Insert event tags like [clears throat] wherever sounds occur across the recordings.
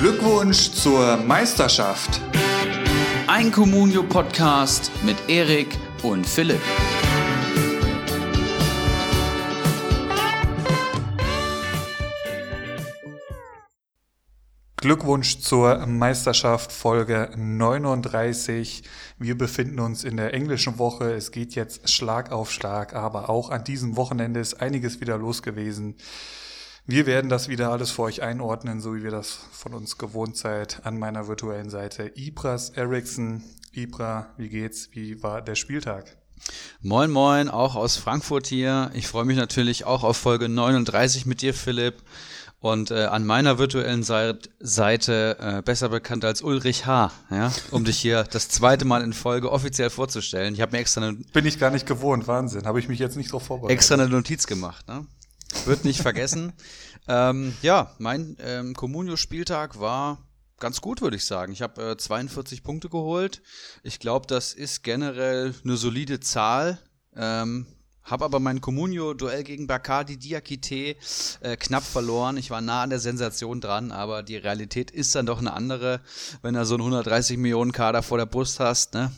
Glückwunsch zur Meisterschaft. Ein Communio-Podcast mit Erik und Philipp. Glückwunsch zur Meisterschaft Folge 39. Wir befinden uns in der englischen Woche. Es geht jetzt Schlag auf Schlag, aber auch an diesem Wochenende ist einiges wieder los gewesen. Wir werden das wieder alles für euch einordnen, so wie wir das von uns gewohnt seid. An meiner virtuellen Seite Ibras Eriksson. Ibra, wie geht's? Wie war der Spieltag? Moin, moin, auch aus Frankfurt hier. Ich freue mich natürlich auch auf Folge 39 mit dir, Philipp. Und äh, an meiner virtuellen Seite, äh, besser bekannt als Ulrich H., ja, um dich hier das zweite Mal in Folge offiziell vorzustellen. Ich habe mir extra eine Bin ich gar nicht gewohnt, Wahnsinn. Habe ich mich jetzt nicht drauf vorbereitet. Extra eine Notiz gemacht, ne? Wird nicht vergessen. [laughs] ähm, ja, mein ähm, Comunio-Spieltag war ganz gut, würde ich sagen. Ich habe äh, 42 Punkte geholt. Ich glaube, das ist generell eine solide Zahl. Ähm, habe aber mein Comunio-Duell gegen Bacardi Diakite äh, knapp verloren. Ich war nah an der Sensation dran, aber die Realität ist dann doch eine andere, wenn du so einen 130 Millionen Kader vor der Brust hast. Ne?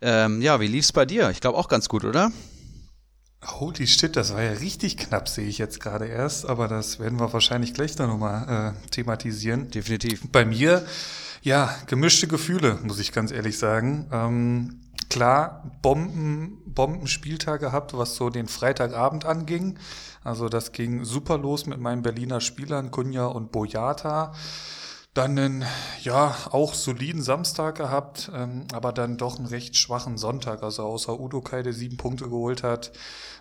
Ähm, ja, wie lief's bei dir? Ich glaube auch ganz gut, oder? Holy shit, das war ja richtig knapp, sehe ich jetzt gerade erst, aber das werden wir wahrscheinlich gleich dann nochmal äh, thematisieren. Definitiv. Bei mir, ja, gemischte Gefühle, muss ich ganz ehrlich sagen. Ähm, klar, Bomben, Bombenspieltag gehabt, was so den Freitagabend anging. Also das ging super los mit meinen Berliner Spielern, Kunja und Boyata. Dann einen, ja, auch soliden Samstag gehabt, ähm, aber dann doch einen recht schwachen Sonntag. Also außer Udo Kai, der sieben Punkte geholt hat,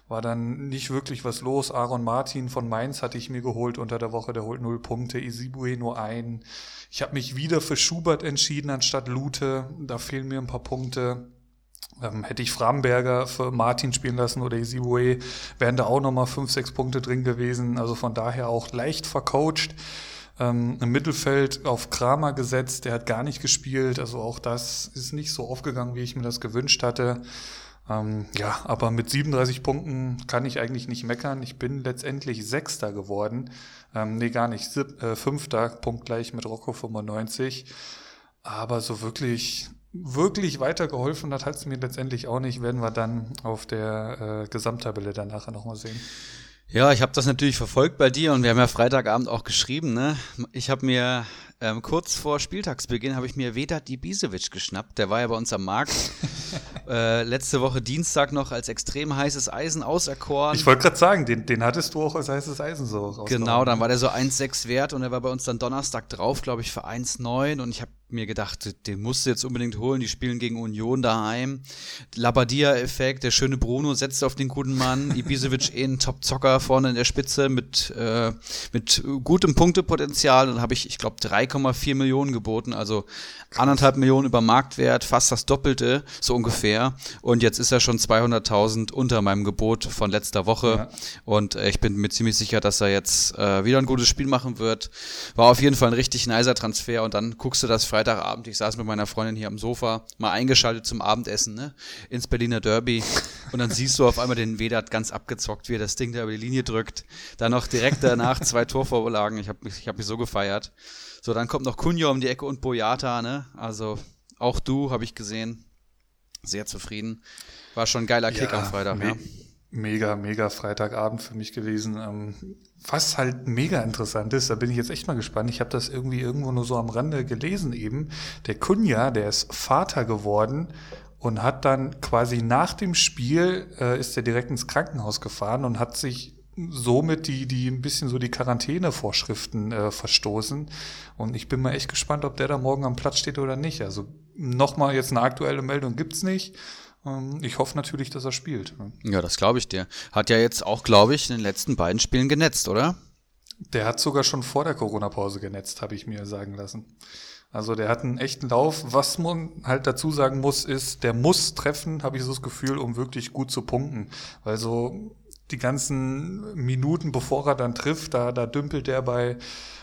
war dann nicht wirklich was los. Aaron Martin von Mainz hatte ich mir geholt unter der Woche, der holt null Punkte. Isibue nur ein. Ich habe mich wieder für Schubert entschieden anstatt Lute. Da fehlen mir ein paar Punkte. Ähm, hätte ich Framberger für Martin spielen lassen oder Isibue, wären da auch nochmal fünf, sechs Punkte drin gewesen. Also von daher auch leicht vercoacht. Ähm, Im Mittelfeld auf Kramer gesetzt, der hat gar nicht gespielt. Also auch das ist nicht so aufgegangen, wie ich mir das gewünscht hatte. Ähm, ja, aber mit 37 Punkten kann ich eigentlich nicht meckern. Ich bin letztendlich Sechster geworden. Ähm, nee, gar nicht. Sieb, äh, Fünfter, punktgleich mit Rocco 95. Aber so wirklich, wirklich weitergeholfen hat hat es mir letztendlich auch nicht. Werden wir dann auf der äh, Gesamttabelle dann nachher nochmal sehen. Ja, ich habe das natürlich verfolgt bei dir und wir haben ja Freitagabend auch geschrieben. Ne? Ich habe mir ähm, kurz vor Spieltagsbeginn habe ich mir Vedat Ibisevic geschnappt. Der war ja bei uns am Markt. [laughs] äh, letzte Woche Dienstag noch als extrem heißes Eisen auserkoren. Ich wollte gerade sagen, den, den hattest du auch als heißes Eisen so Genau, dann war der so 1,6 wert und er war bei uns dann Donnerstag drauf, glaube ich, für 1,9 und ich habe mir gedacht, den musst du jetzt unbedingt holen. Die spielen gegen Union daheim. Labadia-Effekt, der schöne Bruno setzt auf den guten Mann. [laughs] Ibisevic eh ein Top-Zocker vorne in der Spitze mit, äh, mit gutem Punktepotenzial. Dann habe ich, ich glaube, 3,4 Millionen geboten, also anderthalb Millionen über Marktwert, fast das Doppelte, so ungefähr. Und jetzt ist er schon 200.000 unter meinem Gebot von letzter Woche. Ja. Und äh, ich bin mir ziemlich sicher, dass er jetzt äh, wieder ein gutes Spiel machen wird. War auf jeden Fall ein richtig nicer Transfer. Und dann guckst du das Freitagabend, ich saß mit meiner Freundin hier am Sofa, mal eingeschaltet zum Abendessen, ne? Ins Berliner Derby. Und dann siehst du auf einmal den Vedat ganz abgezockt, wie er das Ding da über die Linie drückt. Dann noch direkt danach zwei Torvorlagen. Ich habe mich, ich hab mich so gefeiert. So, dann kommt noch Kunjo um die Ecke und Boyata, ne? Also auch du, habe ich gesehen. Sehr zufrieden. War schon ein geiler Kick ja, am Freitag, ja. Mega, mega Freitagabend für mich gewesen. Ähm, was halt mega interessant ist, da bin ich jetzt echt mal gespannt. Ich habe das irgendwie irgendwo nur so am Rande gelesen eben. Der Kunja, der ist Vater geworden und hat dann quasi nach dem Spiel äh, ist er direkt ins Krankenhaus gefahren und hat sich somit die, die ein bisschen so die Quarantänevorschriften äh, verstoßen. Und ich bin mal echt gespannt, ob der da morgen am Platz steht oder nicht. Also nochmal jetzt eine aktuelle Meldung gibt's nicht. Ähm, ich hoffe natürlich, dass er spielt. Ja, das glaube ich dir. Hat ja jetzt auch, glaube ich, in den letzten beiden Spielen genetzt, oder? Der hat sogar schon vor der Corona-Pause genetzt, habe ich mir sagen lassen. Also der hat einen echten Lauf. Was man halt dazu sagen muss, ist, der muss treffen, habe ich so das Gefühl, um wirklich gut zu punkten. Weil so die ganzen Minuten, bevor er dann trifft, da, da dümpelt er bei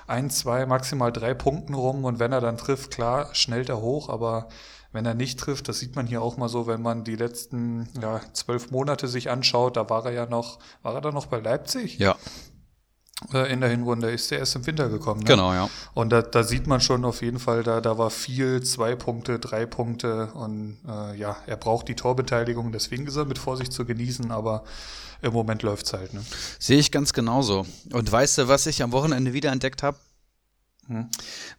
ein, zwei, maximal drei Punkten rum und wenn er dann trifft, klar, schnellt er hoch, aber wenn er nicht trifft, das sieht man hier auch mal so, wenn man die letzten ja, zwölf Monate sich anschaut, da war er ja noch, war er da noch bei Leipzig? Ja. äh, in der Hinrunde ist der erst im Winter gekommen. Ne? Genau, ja. Und da, da sieht man schon auf jeden Fall, da, da war viel, zwei Punkte, drei Punkte und äh, ja, er braucht die Torbeteiligung, deswegen ist er mit Vorsicht zu genießen, aber im Moment läuft's halt. Ne? Sehe ich ganz genauso. Und weißt du, was ich am Wochenende wieder entdeckt habe? Hm.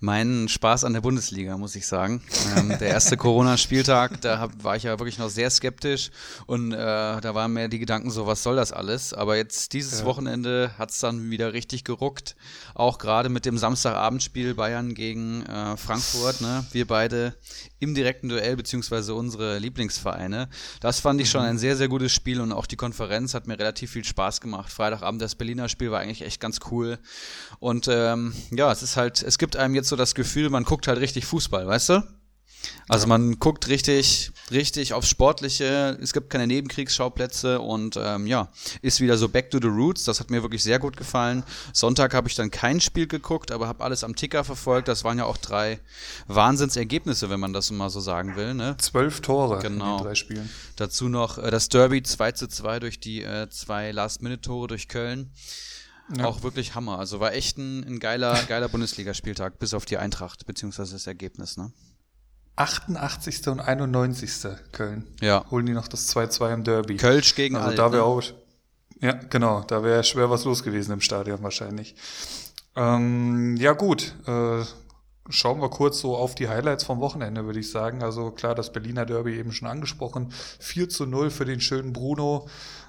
Mein Spaß an der Bundesliga, muss ich sagen. Ähm, der erste Corona-Spieltag, da hab, war ich ja wirklich noch sehr skeptisch und äh, da waren mir die Gedanken so, was soll das alles? Aber jetzt dieses ja. Wochenende hat's dann wieder richtig geruckt. Auch gerade mit dem Samstagabendspiel Bayern gegen äh, Frankfurt. Ne? Wir beide im direkten Duell, beziehungsweise unsere Lieblingsvereine. Das fand ich schon mhm. ein sehr, sehr gutes Spiel und auch die Konferenz hat mir relativ viel Spaß gemacht. Freitagabend das Berliner Spiel war eigentlich echt ganz cool. Und ähm, ja, es ist halt, es gibt einem jetzt so das Gefühl, man guckt halt richtig Fußball, weißt du? Also man guckt richtig, richtig aufs Sportliche. Es gibt keine Nebenkriegsschauplätze und ähm, ja, ist wieder so back to the roots. Das hat mir wirklich sehr gut gefallen. Sonntag habe ich dann kein Spiel geguckt, aber habe alles am Ticker verfolgt. Das waren ja auch drei Wahnsinnsergebnisse, wenn man das mal so sagen will. Ne? Zwölf Tore genau. in den drei Spielen. Dazu noch äh, das Derby 2 zu 2 durch die äh, zwei Last-Minute-Tore durch Köln. Ja. Auch wirklich Hammer. Also war echt ein, ein geiler, geiler Bundesligaspieltag, bis auf die Eintracht, beziehungsweise das Ergebnis, ne? 88. und 91. Köln. Ja. Holen die noch das 2-2 im Derby. Kölsch gegen Also Alt, da wäre ne? auch. Ja, genau. Da wäre schwer was los gewesen im Stadion wahrscheinlich. Ähm, ja, gut. Äh, schauen wir kurz so auf die Highlights vom Wochenende, würde ich sagen. Also klar, das Berliner Derby eben schon angesprochen. 4 zu 0 für den schönen Bruno.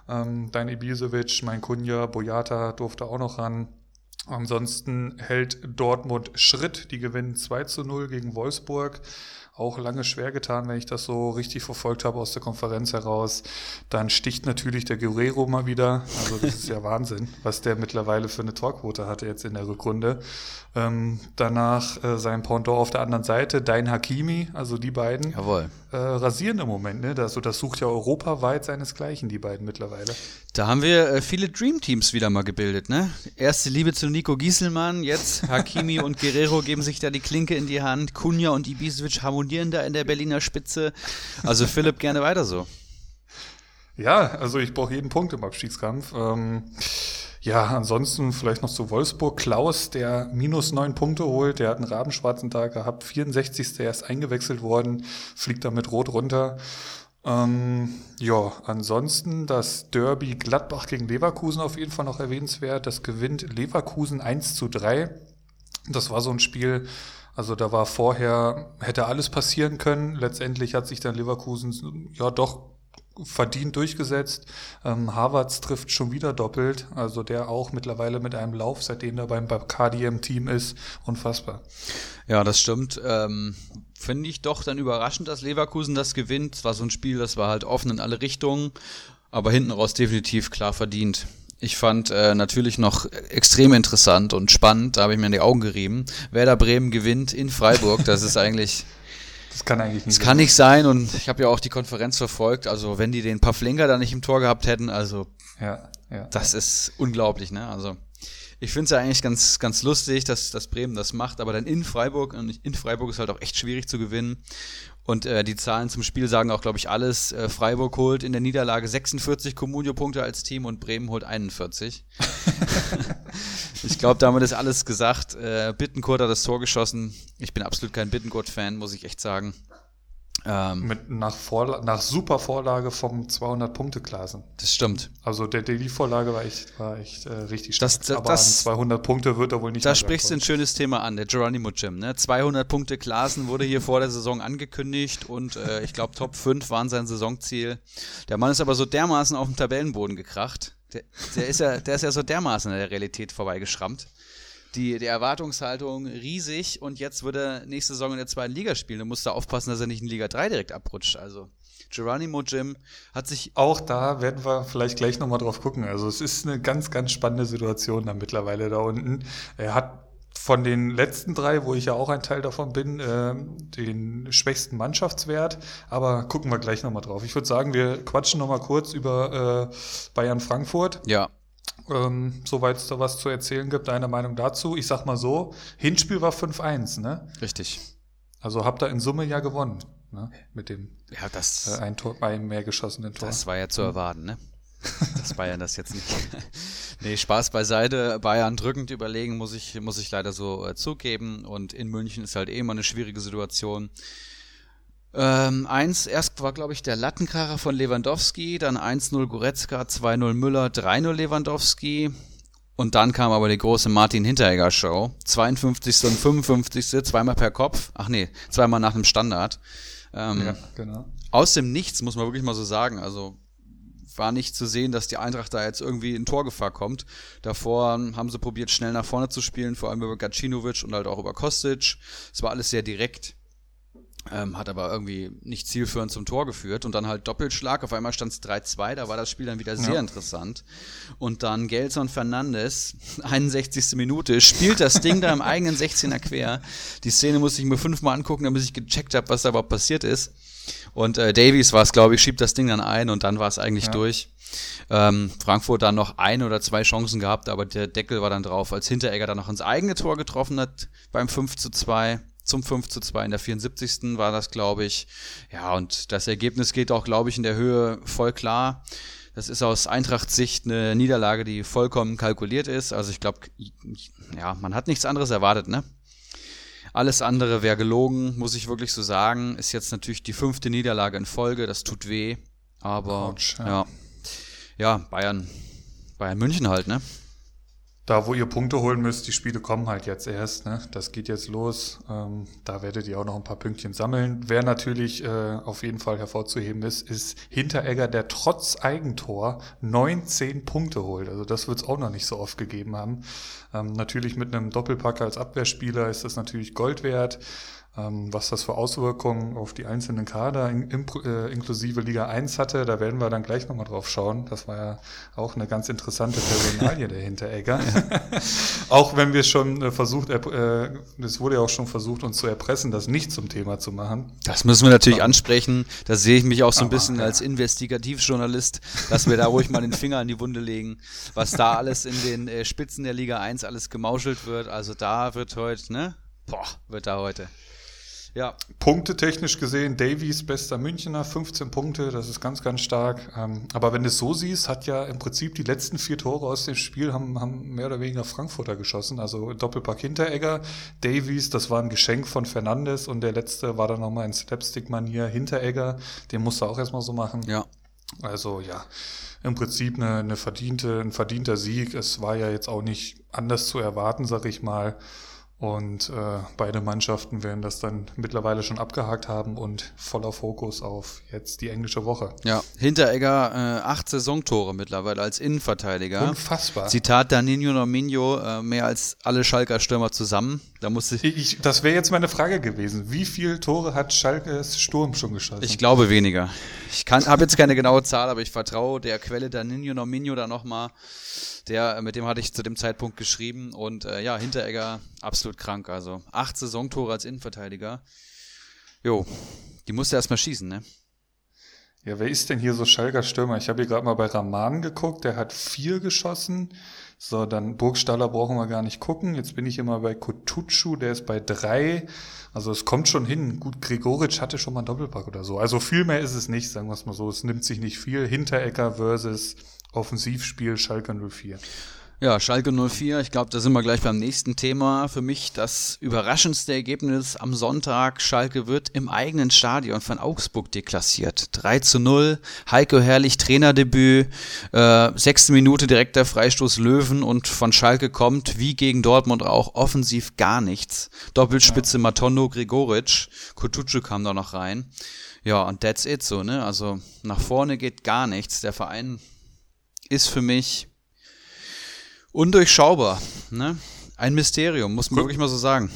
Ähm, Dein Ibisevic, mein Kunja, Boyata durfte auch noch ran. Ansonsten hält Dortmund Schritt. Die gewinnen 2 zu 0 gegen Wolfsburg auch lange schwer getan, wenn ich das so richtig verfolgt habe aus der Konferenz heraus. Dann sticht natürlich der Guerrero mal wieder. Also das ist ja [laughs] Wahnsinn, was der mittlerweile für eine Torquote hatte jetzt in der Rückrunde. Ähm, danach äh, sein Pendant auf der anderen Seite, Dein Hakimi, also die beiden Jawohl. Äh, rasieren im Moment. Ne? Also das sucht ja europaweit seinesgleichen, die beiden mittlerweile. Da haben wir äh, viele Dreamteams wieder mal gebildet, ne? Erste Liebe zu Nico Gieselmann, jetzt [laughs] Hakimi und Guerrero geben sich da die Klinke in die Hand. Kunja und Ibisevic harmonieren da in der Berliner Spitze. Also Philipp, gerne weiter so. Ja, also ich brauche jeden Punkt im Abstiegskampf. Ähm, ja, ansonsten vielleicht noch zu Wolfsburg. Klaus, der minus neun Punkte holt, der hat einen rabenschwarzen Tag gehabt, 64. erst eingewechselt worden, fliegt damit rot runter. Ähm, ja, ansonsten das Derby Gladbach gegen Leverkusen auf jeden Fall noch erwähnenswert. Das gewinnt Leverkusen 1 zu 3. Das war so ein Spiel, also da war vorher, hätte alles passieren können. Letztendlich hat sich dann Leverkusen ja doch verdient durchgesetzt. Ähm, Harvards trifft schon wieder doppelt, also der auch mittlerweile mit einem Lauf, seitdem er beim Bacardi im Team ist, unfassbar. Ja, das stimmt. Ähm, Finde ich doch dann überraschend, dass Leverkusen das gewinnt. Es war so ein Spiel, das war halt offen in alle Richtungen, aber hinten raus definitiv klar verdient. Ich fand äh, natürlich noch extrem interessant und spannend, da habe ich mir in die Augen gerieben. Werder Bremen gewinnt in Freiburg, das ist eigentlich Das kann eigentlich nicht Das kann nicht sein und ich habe ja auch die Konferenz verfolgt. Also wenn die den Pavlenka da nicht im Tor gehabt hätten, also Ja, ja. das ist unglaublich, ne? Also ich finde es ja eigentlich ganz, ganz lustig, dass, dass Bremen das macht, aber dann in Freiburg, und in Freiburg ist halt auch echt schwierig zu gewinnen. Und äh, die Zahlen zum Spiel sagen auch, glaube ich, alles. Äh, Freiburg holt in der Niederlage 46 Comunio-Punkte als Team und Bremen holt 41. [laughs] ich glaube, damit ist alles gesagt. Äh, Bittenkurt hat das Tor geschossen. Ich bin absolut kein Bittenkurt-Fan, muss ich echt sagen. Ähm, Mit nach, Vorla nach super Vorlage vom 200-Punkte-Klassen. das stimmt. Also der, der die Vorlage war echt, war echt äh, richtig stark. Das- das- Aber das- an 200 Punkte wird er wohl nicht Da sprichst du ein schönes Thema an, der Geronimo Jim. Ne? 200 Punkte Klassen wurde hier vor der Saison angekündigt und äh, ich glaube Top 5 waren sein Saisonziel. Der Mann ist aber so dermaßen auf dem Tabellenboden gekracht. Der, der, ist, ja, der ist ja so dermaßen an der Realität vorbeigeschrammt. Die, die Erwartungshaltung riesig und jetzt wird er nächste Saison in der zweiten Liga spielen. Du musst da aufpassen, dass er nicht in Liga 3 direkt abrutscht. Also Geronimo Jim hat sich Auch da werden wir vielleicht gleich nochmal drauf gucken. Also es ist eine ganz, ganz spannende Situation da mittlerweile da unten. Er hat von den letzten drei, wo ich ja auch ein Teil davon bin, ähm, den schwächsten Mannschaftswert. Aber gucken wir gleich nochmal drauf. Ich würde sagen, wir quatschen nochmal kurz über äh, Bayern Frankfurt. ja Ähm, soweit es da was zu erzählen gibt, deine Meinung dazu. Ich sag mal so, Hinspiel war 5-1, ne? richtig. Also habt ihr in Summe ja gewonnen, ne? Mit dem Ja, das, äh, ein Tor, einem mehr geschossenen Tor. Das war ja zu erwarten, ne? [laughs] Dass Bayern das jetzt nicht, [laughs] Nee, Spaß beiseite. Bayern drückend überlegen, muss ich, muss ich leider so äh, zugeben. Und in München ist halt eh immer eine schwierige Situation. Ähm, eins, erst war, glaube ich, der Lattenkracher von Lewandowski, dann 1-0 Goretzka, 2-0 Müller, 3-0 Lewandowski. Und dann kam aber die große Martin Hinteregger Show. 52. und 55. zweimal per Kopf. Ach nee, zweimal nach einem Standard. Ähm, ja, genau. Aus dem Nichts, muss man wirklich mal so sagen. Also war nicht zu sehen, dass die Eintracht da jetzt irgendwie in Torgefahr kommt. Davor haben sie probiert, schnell nach vorne zu spielen, vor allem über Gacinovic und halt auch über Kostic. Es war alles sehr direkt. Ähm, hat aber irgendwie nicht zielführend zum Tor geführt und dann halt Doppelschlag. Auf einmal stand es 3-2, da war das Spiel dann wieder sehr ja. interessant. Und dann Gelson Fernandes, [laughs] 61. Minute, spielt das Ding da im [laughs] eigenen 16er quer. Die Szene musste ich mir fünfmal angucken, damit ich gecheckt habe, was da überhaupt passiert ist. Und äh, Davies war es, glaube ich, schiebt das Ding dann ein und dann war es eigentlich ja. durch. Ähm, Frankfurt dann noch ein oder zwei Chancen gehabt, aber der Deckel war dann drauf, als Hinteregger dann noch ins eigene Tor getroffen hat beim 5 zu 2 zum 5 zu 2 in der 74. war das, glaube ich. Ja, und das Ergebnis geht auch, glaube ich, in der Höhe voll klar. Das ist aus Eintrachts Sicht eine Niederlage, die vollkommen kalkuliert ist. Also ich glaube, ja, man hat nichts anderes erwartet, ne? Alles andere wäre gelogen, muss ich wirklich so sagen. Ist jetzt natürlich die fünfte Niederlage in Folge, das tut weh. Aber Ouch, ja. ja. Ja, Bayern. Bayern München halt, ne? Da, wo ihr Punkte holen müsst, die Spiele kommen halt jetzt erst. Ne? Das geht jetzt los. Ähm, da werdet ihr auch noch ein paar Pünktchen sammeln. Wer natürlich äh, auf jeden Fall hervorzuheben ist, ist Hinteregger, der trotz Eigentor 19 Punkte holt. Also das wird es auch noch nicht so oft gegeben haben. Ähm, natürlich mit einem Doppelpacker als Abwehrspieler ist das natürlich Gold wert. Ähm, was das für Auswirkungen auf die einzelnen Kader in, in, äh, inklusive Liga 1 hatte, da werden wir dann gleich nochmal drauf schauen. Das war ja auch eine ganz interessante Personalie der Hinteregger. [laughs] auch wenn wir schon äh, versucht, äh, es wurde ja auch schon versucht, uns zu erpressen, das nicht zum Thema zu machen. Das müssen wir natürlich Aber, ansprechen. Da sehe ich mich auch so ein bisschen ja. als Investigativjournalist, dass wir da ruhig mal den Finger an die Wunde legen, was da alles in den Spitzen der Liga 1 alles gemauschelt wird. Also da wird heute, ne? Boah, wird da heute. Ja. Punkte technisch gesehen, Davies bester Münchner, 15 Punkte, das ist ganz, ganz stark. Ähm, aber wenn du es so siehst, hat ja im Prinzip die letzten vier Tore aus dem Spiel haben, haben mehr oder weniger Frankfurter geschossen. Also Doppelpack Hinteregger, Davies, das war ein Geschenk von Fernandes und der letzte war dann nochmal in Slapstick-Manier Hinteregger, den musste auch erstmal so machen. Ja. Also ja, im Prinzip eine, eine verdiente, ein verdienter Sieg. Es war ja jetzt auch nicht anders zu erwarten, sag ich mal. Und äh, beide Mannschaften werden das dann mittlerweile schon abgehakt haben und voller Fokus auf jetzt die englische Woche. Ja, Hinteregger äh, acht Saisontore mittlerweile als Innenverteidiger. Unfassbar. Zitat Danilo Nominho, äh, mehr als alle Schalker Stürmer zusammen. Da musste ich, ich das wäre jetzt meine Frage gewesen. Wie viele Tore hat Schalkes Sturm schon geschossen? Ich glaube weniger. Ich habe jetzt keine genaue Zahl, aber ich vertraue der Quelle Danilo Nominho da nochmal. Der, mit dem hatte ich zu dem Zeitpunkt geschrieben und äh, ja, Hinteregger absolut krank. Also acht Saisontore als Innenverteidiger. Jo, die musste erstmal schießen, ne? Ja, wer ist denn hier so Schalker Stürmer? Ich habe hier gerade mal bei Raman geguckt, der hat vier geschossen. So, dann Burgstaller brauchen wir gar nicht gucken. Jetzt bin ich immer bei Kutucu, der ist bei drei. Also es kommt schon hin. Gut, Gregoritsch hatte schon mal einen Doppelpack oder so. Also viel mehr ist es nicht, sagen wir es mal so. Es nimmt sich nicht viel. Hinterecker versus Offensivspiel Schalke 04. Ja, Schalke 04, ich glaube, da sind wir gleich beim nächsten Thema. Für mich das überraschendste Ergebnis am Sonntag. Schalke wird im eigenen Stadion von Augsburg deklassiert. 3 zu 0, Heiko Herrlich Trainerdebüt, äh, sechste Minute direkter Freistoß Löwen und von Schalke kommt, wie gegen Dortmund auch, offensiv gar nichts. Doppelspitze ja. Matondo Gregoritsch, Kutucu kam da noch rein. Ja, und that's it so, ne? Also nach vorne geht gar nichts. Der Verein ist für mich undurchschaubar. Ne? Ein Mysterium, muss man Rück wirklich mal so sagen.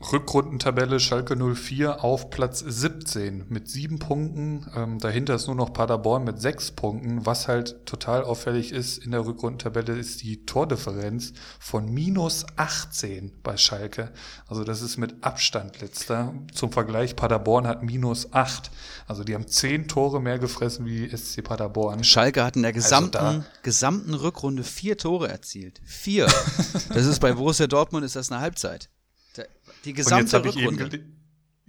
Rückrundentabelle Schalke 04 auf Platz 17 mit sieben Punkten. Ähm, dahinter ist nur noch Paderborn mit sechs Punkten. Was halt total auffällig ist in der Rückrundentabelle ist die Tordifferenz von minus 18 bei Schalke. Also das ist mit Abstand letzter. Zum Vergleich, Paderborn hat minus 8. Also die haben zehn Tore mehr gefressen wie SC Paderborn. Schalke hat in der also gesamten, also gesamten Rückrunde vier Tore erzielt. Vier. [laughs] das ist bei Borussia Dortmund ist das eine Halbzeit. Die gesamte Rückrunde.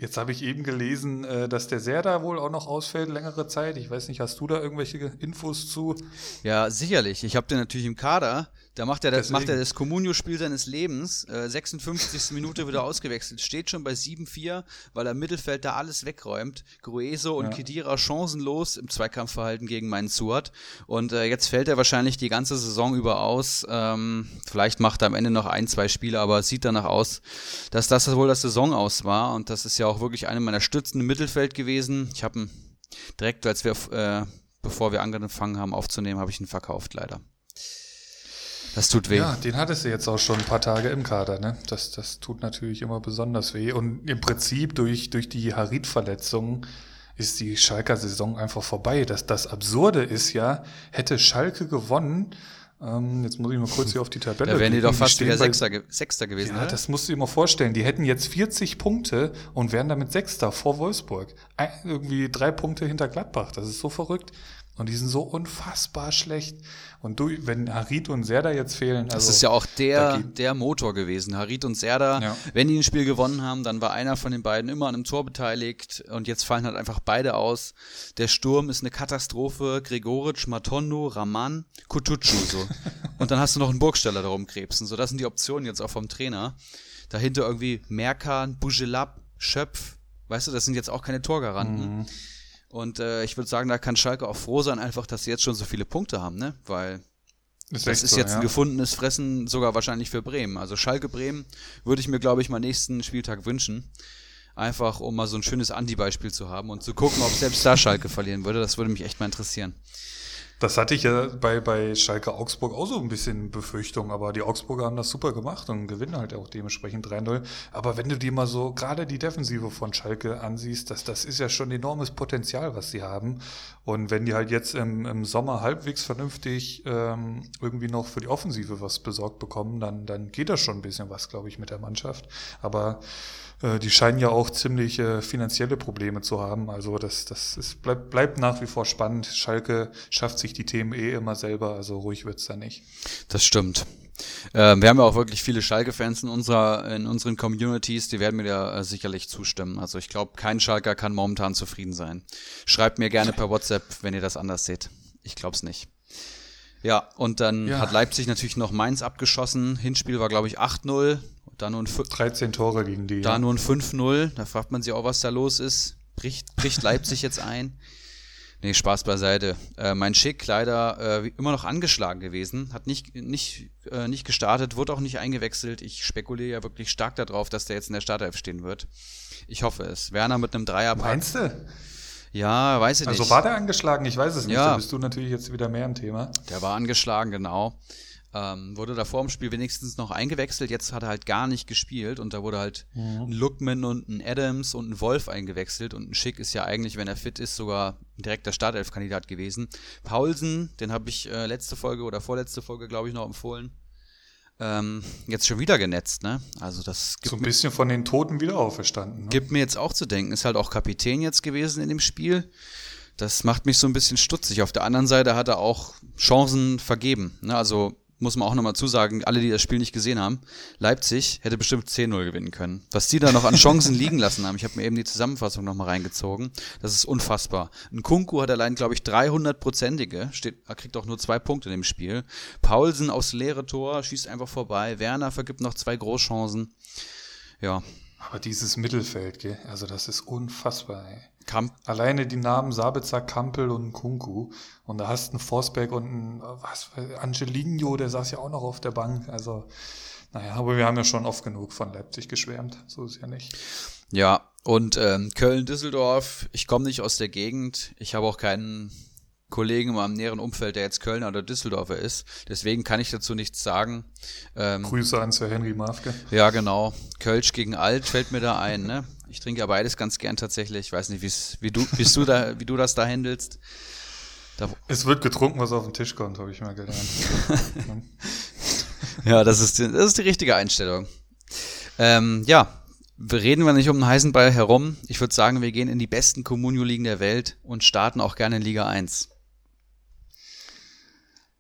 Jetzt habe ich eben gelesen, äh, dass der Serda wohl auch noch ausfällt, längere Zeit. Ich weiß nicht, hast du da irgendwelche Infos zu? Ja, sicherlich. Ich habe den natürlich im Kader. Da macht er das, macht er das Comunio-Spiel seines Lebens. Äh, 56. Minute wieder [laughs] ausgewechselt. Steht schon bei 7-4, weil er im Mittelfeld da alles wegräumt. Grueso und ja. Kedira chancenlos im Zweikampfverhalten gegen meinen Suat. Und äh, jetzt fällt er wahrscheinlich die ganze Saison über aus. Ähm, vielleicht macht er am Ende noch ein, zwei Spiele, aber es sieht danach aus, dass das wohl das Saison aus war. Und das ist ja auch wirklich eine meiner Stützen im Mittelfeld gewesen. Ich habe ihn direkt, als wir, äh, bevor wir angefangen haben aufzunehmen, habe ich ihn verkauft, leider. Das tut weh. Ja, den hattest du jetzt auch schon ein paar Tage im Kader, ne? Das, das tut natürlich immer besonders weh. Und im Prinzip durch, durch die Harit-Verletzung ist die Schalker Saison einfach vorbei. Das, das Absurde ist ja, hätte Schalke gewonnen, ähm, jetzt muss ich mal kurz hier auf die [laughs] Tabelle. Da wären die doch fast wieder Sechster, Sechster gewesen. Ja, oder? das musst du dir mal vorstellen. Die hätten jetzt 40 Punkte und wären damit Sechster vor Wolfsburg. Ein, irgendwie drei Punkte hinter Gladbach. Das ist so verrückt. Und die sind so unfassbar schlecht. Und du, wenn Harit und Serda jetzt fehlen. Also, das ist ja auch der, der Motor gewesen. Harit und Serda, ja. wenn die ein Spiel gewonnen haben, dann war einer von den beiden immer an einem Tor beteiligt. Und jetzt fallen halt einfach beide aus. Der Sturm ist eine Katastrophe. Gregoric, Matondo, Raman, Kutucu. So. [laughs] und dann hast du noch einen Burgsteller darum krebsen. So, das sind die Optionen jetzt auch vom Trainer. Dahinter irgendwie Merkan, Bujelab, Schöpf. Weißt du, das sind jetzt auch keine Torgaranten. Mhm. Und äh, ich würde sagen, da kann Schalke auch froh sein, einfach, dass sie jetzt schon so viele Punkte haben, ne? Weil ist das ist so, jetzt ja. ein gefundenes Fressen, sogar wahrscheinlich für Bremen. Also Schalke Bremen würde ich mir, glaube ich, mal nächsten Spieltag wünschen. Einfach, um mal so ein schönes Anti-Beispiel zu haben und zu gucken, ob selbst da Schalke verlieren würde. Das würde mich echt mal interessieren. Das hatte ich ja bei, bei Schalke Augsburg auch so ein bisschen Befürchtung, aber die Augsburger haben das super gemacht und gewinnen halt auch dementsprechend 3-0. Aber wenn du dir mal so gerade die Defensive von Schalke ansiehst, das, das ist ja schon enormes Potenzial, was sie haben. Und wenn die halt jetzt im, im Sommer halbwegs vernünftig ähm, irgendwie noch für die Offensive was besorgt bekommen, dann, dann geht das schon ein bisschen was, glaube ich, mit der Mannschaft. Aber äh, die scheinen ja auch ziemlich äh, finanzielle Probleme zu haben. Also das, das ist, bleibt, bleibt nach wie vor spannend. Schalke schafft sich die Themen eh immer selber, also ruhig wird's da nicht. Das stimmt. Ähm, wir haben ja auch wirklich viele Schalke-Fans in, unserer, in unseren Communities, die werden mir da äh, sicherlich zustimmen. Also ich glaube, kein Schalker kann momentan zufrieden sein. Schreibt mir gerne per WhatsApp, wenn ihr das anders seht. Ich glaube es nicht. Ja, und dann ja. hat Leipzig natürlich noch Mainz abgeschossen. Hinspiel war, glaube ich, 8-0. Da nur ein 13 Tore gegen die. Da nur ein 5-0. Da fragt man sich auch, was da los ist. Bricht, bricht Leipzig jetzt ein? Nee, Spaß beiseite. Äh, mein Schick leider äh, immer noch angeschlagen gewesen, hat nicht, nicht, äh, nicht gestartet, wurde auch nicht eingewechselt. Ich spekuliere ja wirklich stark darauf, dass der jetzt in der Startelf stehen wird. Ich hoffe es. Werner mit einem Dreierpack. Meinst du? Ja, weiß ich also nicht. Also war der angeschlagen? Ich weiß es nicht. Ja. Da bist du natürlich jetzt wieder mehr im Thema. Der war angeschlagen, genau. Ähm, wurde da vor dem Spiel wenigstens noch eingewechselt, jetzt hat er halt gar nicht gespielt und da wurde halt mhm. ein Lookman und ein Adams und ein Wolf eingewechselt und ein Schick ist ja eigentlich, wenn er fit ist, sogar direkter Startelf-Kandidat gewesen. Paulsen, den habe ich äh, letzte Folge oder vorletzte Folge, glaube ich, noch empfohlen. Ähm, jetzt schon wieder genetzt, ne? Also das gibt so ein bisschen von den Toten wieder auferstanden. Ne? Gibt mir jetzt auch zu denken. Ist halt auch Kapitän jetzt gewesen in dem Spiel. Das macht mich so ein bisschen stutzig. Auf der anderen Seite hat er auch Chancen vergeben. Ne? Also muss man auch nochmal zusagen, alle, die das Spiel nicht gesehen haben, Leipzig hätte bestimmt 10-0 gewinnen können. Was die da noch an Chancen [laughs] liegen lassen haben, ich habe mir eben die Zusammenfassung nochmal reingezogen, das ist unfassbar. Ein Kunku hat allein, glaube ich, 300-prozentige, er kriegt auch nur zwei Punkte in dem Spiel. Paulsen aufs leere Tor, schießt einfach vorbei. Werner vergibt noch zwei Großchancen. Ja. Aber dieses Mittelfeld, gell? also das ist unfassbar, ey. Kamp Alleine die Namen Sabitzer, Kampel und Kunku. Und da hast du einen Forsberg und einen, was, Angelino, der saß ja auch noch auf der Bank. Also, naja, aber wir haben ja schon oft genug von Leipzig geschwärmt. So ist ja nicht. Ja, und ähm, Köln-Düsseldorf, ich komme nicht aus der Gegend. Ich habe auch keinen Kollegen in meinem näheren Umfeld, der jetzt Kölner oder Düsseldorfer ist. Deswegen kann ich dazu nichts sagen. Ähm, Grüße an Sir Henry Mafke. Ja, genau. Kölsch gegen Alt fällt mir da ein. Ne? Ich trinke ja beides ganz gern tatsächlich. Ich weiß nicht, wie du, bist du da, wie du das da handelst. Da es wird getrunken, was auf den Tisch kommt, habe ich mal gelernt. [laughs] ja, das ist, die, das ist die richtige Einstellung. Ähm, ja, reden wir nicht um den heißen Ball herum. Ich würde sagen, wir gehen in die besten Communio-Ligen der Welt und starten auch gerne in Liga 1.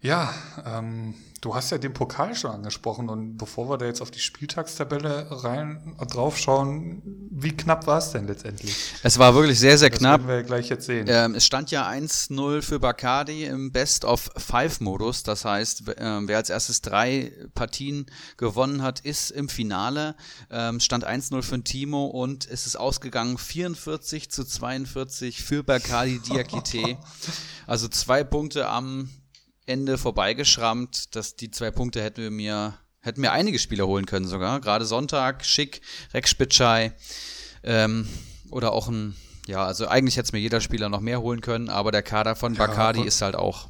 Ja, ähm, du hast ja den Pokal schon angesprochen und bevor wir da jetzt auf die Spieltagstabelle rein draufschauen, wie knapp war es denn letztendlich? Es war wirklich sehr, sehr das knapp. Das werden wir gleich jetzt sehen. Ähm, es stand ja 1-0 für Bacardi im Best-of-Five-Modus. Das heißt, äh, wer als erstes drei Partien gewonnen hat, ist im Finale. Ähm, stand 1-0 für Timo und es ist ausgegangen 44 zu 42 für Bacardi Diakite. [laughs] Also zwei Punkte am Ende vorbeigeschrammt. Dass die zwei Punkte hätten wir mir, hätten mir einige Spieler holen können sogar. Gerade Sonntag, Schick, Rex Spitschei, ähm, oder auch ein, ja, also eigentlich hätte es mir jeder Spieler noch mehr holen können, aber der Kader von Bacardi ja, ist halt auch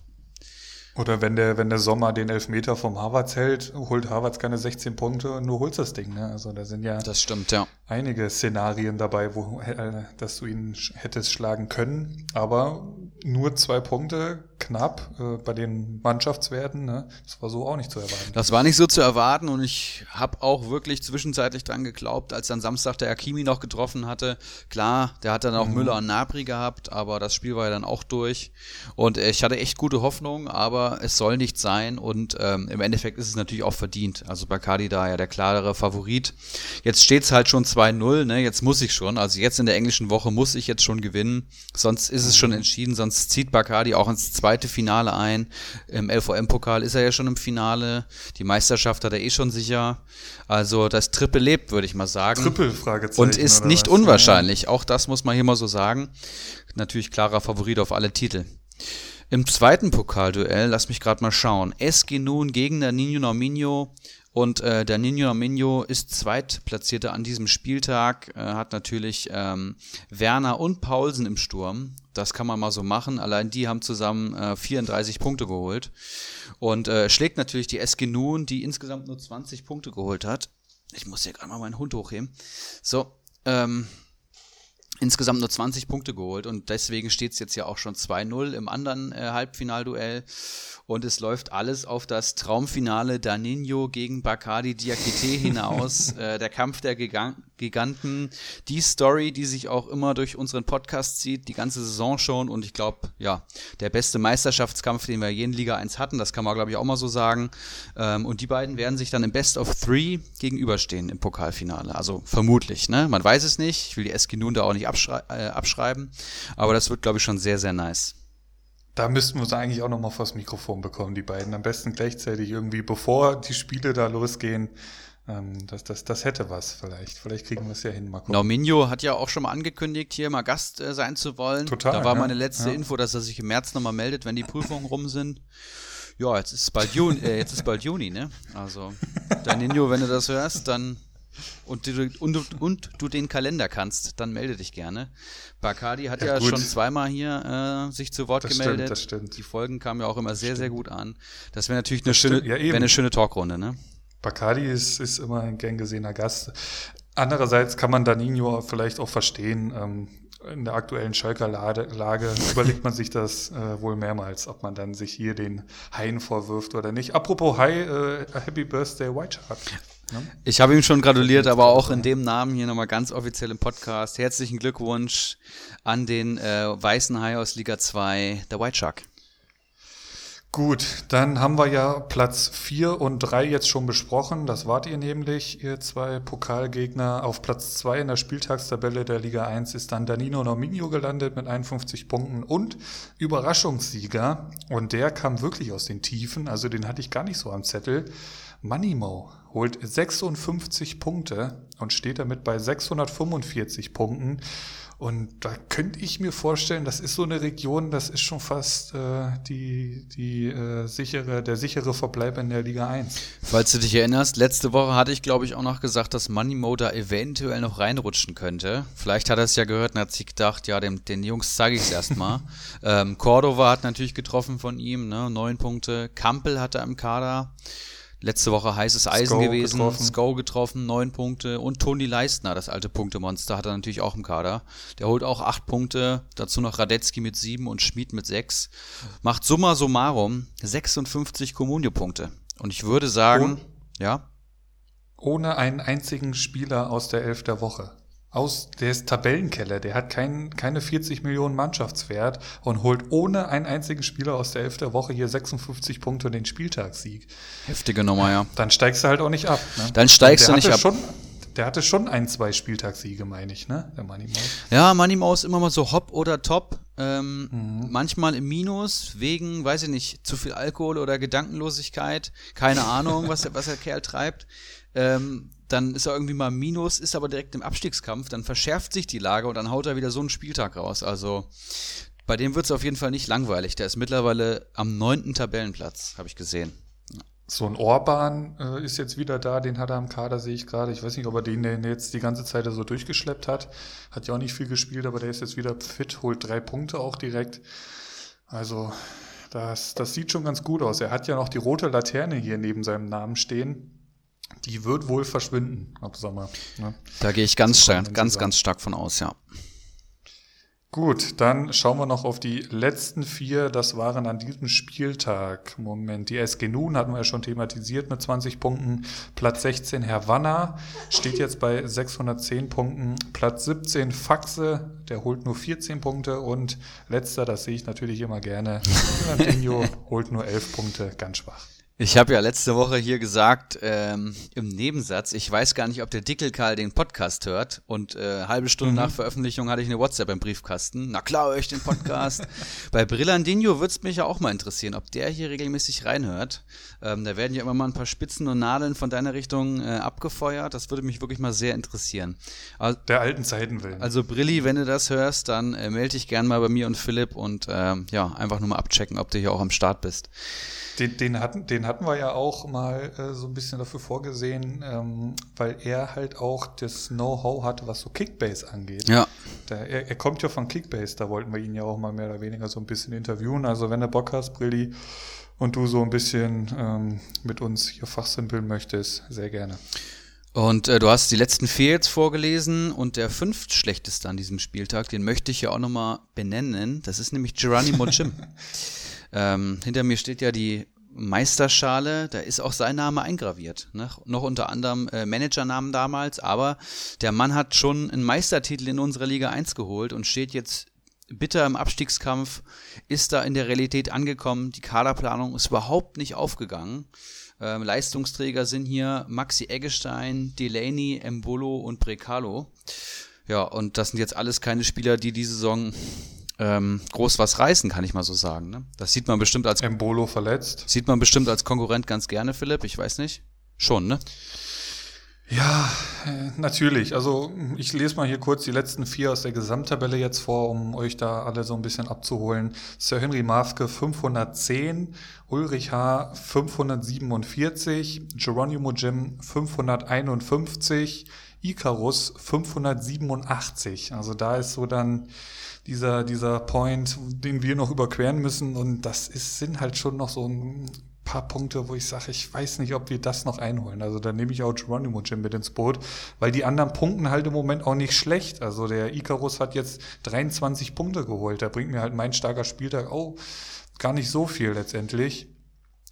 oder wenn der, wenn der Sommer den Elfmeter vom Harvards hält, holt Harvards keine 16 Punkte und du holst das Ding. Ne? Also da sind ja, das stimmt, ja einige Szenarien dabei, wo äh, dass du ihn hättest schlagen können. Aber nur zwei Punkte knapp äh, bei den Mannschaftswerten. Ne? Das war so auch nicht zu erwarten. Das war nicht so zu erwarten und ich habe auch wirklich zwischenzeitlich dran geglaubt, als dann Samstag der Akimi noch getroffen hatte. Klar, der hat dann auch mhm. Müller und Nabri gehabt, aber das Spiel war ja dann auch durch. Und ich hatte echt gute Hoffnung, aber es soll nicht sein und ähm, im Endeffekt ist es natürlich auch verdient. Also Bacardi da ja der klarere Favorit. Jetzt steht es halt schon 2-0, ne? jetzt muss ich schon. Also jetzt in der englischen Woche muss ich jetzt schon gewinnen, sonst ist es schon mhm. entschieden, sonst zieht Bacardi auch ins zweite zweite Finale ein. Im LVM-Pokal ist er ja schon im Finale. Die Meisterschaft hat er eh schon sicher. Also das Triple lebt, würde ich mal sagen. Triple, Fragezeichen. Und ist nicht was? unwahrscheinlich. Auch das muss man hier mal so sagen. Natürlich klarer Favorit auf alle Titel. Im zweiten Pokalduell, lass mich gerade mal schauen. SG nun gegen der Nino Norminho. Und äh, der Nino Arminio ist Zweitplatzierter an diesem Spieltag, äh, hat natürlich ähm, Werner und Paulsen im Sturm. Das kann man mal so machen. Allein die haben zusammen äh, 34 Punkte geholt. Und äh, schlägt natürlich die SG Nun, die insgesamt nur 20 Punkte geholt hat. Ich muss hier gerade mal meinen Hund hochheben. So, ähm, insgesamt nur 20 Punkte geholt und deswegen steht es jetzt ja auch schon 2-0 im anderen äh, Halbfinalduell und es läuft alles auf das Traumfinale Danino gegen Bacardi Diakite hinaus. [laughs] äh, der Kampf der Gigan Giganten, die Story, die sich auch immer durch unseren Podcast zieht, die ganze Saison schon und ich glaube, ja, der beste Meisterschaftskampf, den wir je in Liga 1 hatten, das kann man glaube ich auch mal so sagen. Ähm, und die beiden werden sich dann im Best of Three gegenüberstehen im Pokalfinale. Also vermutlich, ne? Man weiß es nicht. Ich will die Eski nun da auch nicht abschrei äh, abschreiben, aber das wird glaube ich schon sehr, sehr nice. Da müssten wir uns eigentlich auch noch mal vors Mikrofon bekommen, die beiden. Am besten gleichzeitig irgendwie, bevor die Spiele da losgehen. Ähm, das, das, das hätte was vielleicht. Vielleicht kriegen wir es ja hin. Gucken. Norminho hat ja auch schon mal angekündigt, hier mal Gast äh, sein zu wollen. Total. Da war ja. meine letzte ja. Info, dass er sich im März nochmal meldet, wenn die Prüfungen rum sind. Ja, jetzt ist bald Juni, äh, jetzt ist bald Juni, ne? Also, Danino, wenn du das hörst, dann und du, und, und du den Kalender kannst, dann melde dich gerne. Bacardi hat ja, ja schon zweimal hier äh, sich zu Wort das gemeldet. Stimmt, das stimmt. Die Folgen kamen ja auch immer sehr, sehr gut an. Das wäre natürlich eine schöne, ja, eine schöne Talkrunde, ne? Bacardi ist, ist immer ein gern gesehener Gast. Andererseits kann man Danino vielleicht auch verstehen. Ähm, in der aktuellen Schalker Lage [laughs] überlegt man sich das äh, wohl mehrmals, ob man dann sich hier den Haien vorwirft oder nicht. Apropos Hai, äh, Happy Birthday White Shark. Ne? Ich habe ihm schon gratuliert, aber auch in dem Namen hier nochmal ganz offiziell im Podcast. Herzlichen Glückwunsch an den äh, weißen Hai aus Liga 2, der White Shark. Gut, dann haben wir ja Platz 4 und 3 jetzt schon besprochen. Das wart ihr nämlich, ihr zwei Pokalgegner. Auf Platz 2 in der Spieltagstabelle der Liga 1 ist dann Danino Nominio gelandet mit 51 Punkten und Überraschungssieger. Und der kam wirklich aus den Tiefen, also den hatte ich gar nicht so am Zettel. Moneymo holt 56 Punkte und steht damit bei 645 Punkten. Und da könnte ich mir vorstellen, das ist so eine Region, das ist schon fast äh, die, die äh, sichere, der sichere Verbleib in der Liga 1. Falls du dich erinnerst, letzte Woche hatte ich, glaube ich, auch noch gesagt, dass Moneymo da eventuell noch reinrutschen könnte. Vielleicht hat er es ja gehört und hat sich gedacht, ja, dem, den Jungs zeige ich es erstmal. [laughs] ähm, Cordova hat natürlich getroffen von ihm, ne, neun Punkte. Kampel hat er im Kader. Letzte Woche heißes Eisen Sko gewesen, getroffen. Sko getroffen, neun Punkte und Toni Leistner, das alte Punktemonster, hat er natürlich auch im Kader. Der holt auch acht Punkte, dazu noch Radetzky mit sieben und Schmid mit sechs. Macht summa summarum 56 Kommunio-Punkte. Und ich würde sagen, und, ja. Ohne einen einzigen Spieler aus der Elf der Woche. Aus, der ist Tabellenkeller, der hat kein, keine 40 Millionen Mannschaftswert und holt ohne einen einzigen Spieler aus der Elf der Woche hier 56 Punkte und den Spieltagssieg. Heftige Nummer, ja. Dann steigst du halt auch nicht ab. Ne? Dann steigst du nicht ab. Schon, der hatte schon ein, zwei Spieltagssiege, meine ich, ne? Der Money Maus. Ja, Money Maus immer mal so hopp oder top. Ähm, mhm. Manchmal im Minus, wegen, weiß ich nicht, zu viel Alkohol oder Gedankenlosigkeit. Keine Ahnung, was, was der Kerl treibt. Ähm, dann ist er irgendwie mal Minus, ist aber direkt im Abstiegskampf, dann verschärft sich die Lage und dann haut er wieder so einen Spieltag raus. Also bei dem wird es auf jeden Fall nicht langweilig. Der ist mittlerweile am neunten Tabellenplatz, habe ich gesehen. So ein Orban äh, ist jetzt wieder da, den hat er am Kader, sehe ich gerade. Ich weiß nicht, ob er den, den jetzt die ganze Zeit so durchgeschleppt hat. Hat ja auch nicht viel gespielt, aber der ist jetzt wieder fit, holt drei Punkte auch direkt. Also das, das sieht schon ganz gut aus. Er hat ja noch die rote Laterne hier neben seinem Namen stehen. Die wird wohl verschwinden ab Sommer. Ne? Da gehe ich ganz stark, ganz, ganz stark von aus, ja. Gut, dann schauen wir noch auf die letzten vier. Das waren an diesem Spieltag. Moment, die SG Nun hatten wir ja schon thematisiert mit 20 Punkten. Platz 16 Havanna steht jetzt bei 610 Punkten. Platz 17 Faxe, der holt nur 14 Punkte. Und letzter, das sehe ich natürlich immer gerne, [laughs] Ronaldinho holt nur 11 Punkte, ganz schwach. Ich habe ja letzte Woche hier gesagt, ähm, im Nebensatz, ich weiß gar nicht, ob der Dickelkarl den Podcast hört. Und äh, halbe Stunde mhm. nach Veröffentlichung hatte ich eine WhatsApp im Briefkasten. Na klar, höre ich den Podcast. [laughs] Bei Brillandinho würde es mich ja auch mal interessieren, ob der hier regelmäßig reinhört. Ähm, da werden ja immer mal ein paar Spitzen und Nadeln von deiner Richtung äh, abgefeuert. Das würde mich wirklich mal sehr interessieren. Also, der alten Zeiten willen. Also Brilli, wenn du das hörst, dann äh, melde dich gern mal bei mir und Philipp und ähm, ja, einfach nur mal abchecken, ob du hier auch am Start bist. Den, den, hatten, den hatten wir ja auch mal äh, so ein bisschen dafür vorgesehen, ähm, weil er halt auch das Know-how hat, was so Kickbase angeht. Ja. Der, er, er, kommt ja von Kickbase, da wollten wir ihn ja auch mal mehr oder weniger so ein bisschen interviewen. Also wenn du Bock hast, Brilli, und du so ein bisschen ähm, mit uns hier fachsimpeln möchtest, sehr gerne. Und äh, du hast die letzten vier jetzt vorgelesen und der fünftschlechteste an diesem Spieltag, den möchte ich ja auch nochmal benennen. Das ist nämlich Geronimo Jim. [laughs] Ähm, hinter mir steht ja die Meisterschale, da ist auch sein Name eingraviert. Ne? Noch unter anderem äh, Managernamen damals, aber der Mann hat schon einen Meistertitel in unserer Liga 1 geholt und steht jetzt bitter im Abstiegskampf, ist da in der Realität angekommen. Die Kaderplanung ist überhaupt nicht aufgegangen. Ähm, Leistungsträger sind hier Maxi Eggestein, Delaney, Embolo und Brecalo. Ja, und das sind jetzt alles keine Spieler, die diese Saison ähm, groß was reißen, kann ich mal so sagen. Ne? Das sieht man bestimmt als Embolo verletzt. Sieht man bestimmt als Konkurrent ganz gerne, Philipp. Ich weiß nicht. Schon, ne? Ja, äh, natürlich. Also ich lese mal hier kurz die letzten vier aus der Gesamttabelle jetzt vor, um euch da alle so ein bisschen abzuholen. Sir Henry Mafke 510, Ulrich H. 547, Geronimo Jim 551, Icarus 587. Also da ist so dann dieser, dieser Point, den wir noch überqueren müssen. Und das ist, sind halt schon noch so ein paar Punkte, wo ich sage, ich weiß nicht, ob wir das noch einholen. Also da nehme ich auch Geronimo Jim mit ins Boot, weil die anderen punkten halt im Moment auch nicht schlecht. Also der Icarus hat jetzt 23 Punkte geholt. Da bringt mir halt mein starker Spieltag auch gar nicht so viel letztendlich.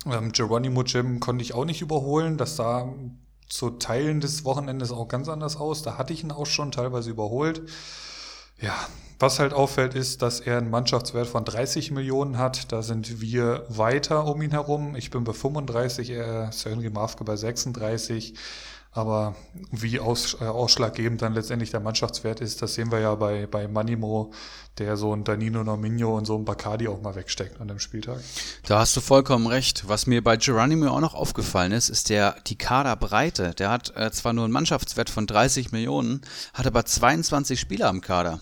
Ähm, Geronimo Jim konnte ich auch nicht überholen. Das sah zu Teilen des Wochenendes auch ganz anders aus. Da hatte ich ihn auch schon teilweise überholt. Ja, was halt auffällt, ist, dass er einen Mannschaftswert von 30 Millionen hat. Da sind wir weiter um ihn herum. Ich bin bei 35, er ist Henry Mafke bei 36. Aber wie aus, äh, ausschlaggebend dann letztendlich der Mannschaftswert ist, das sehen wir ja bei, bei Manimo, der so ein Danino Nominio und so ein Bacardi auch mal wegsteckt an dem Spieltag. Da hast du vollkommen recht. Was mir bei Geronimo auch noch aufgefallen ist, ist der, die Kaderbreite. Der hat äh, zwar nur einen Mannschaftswert von 30 Millionen, hat aber 22 Spieler am Kader.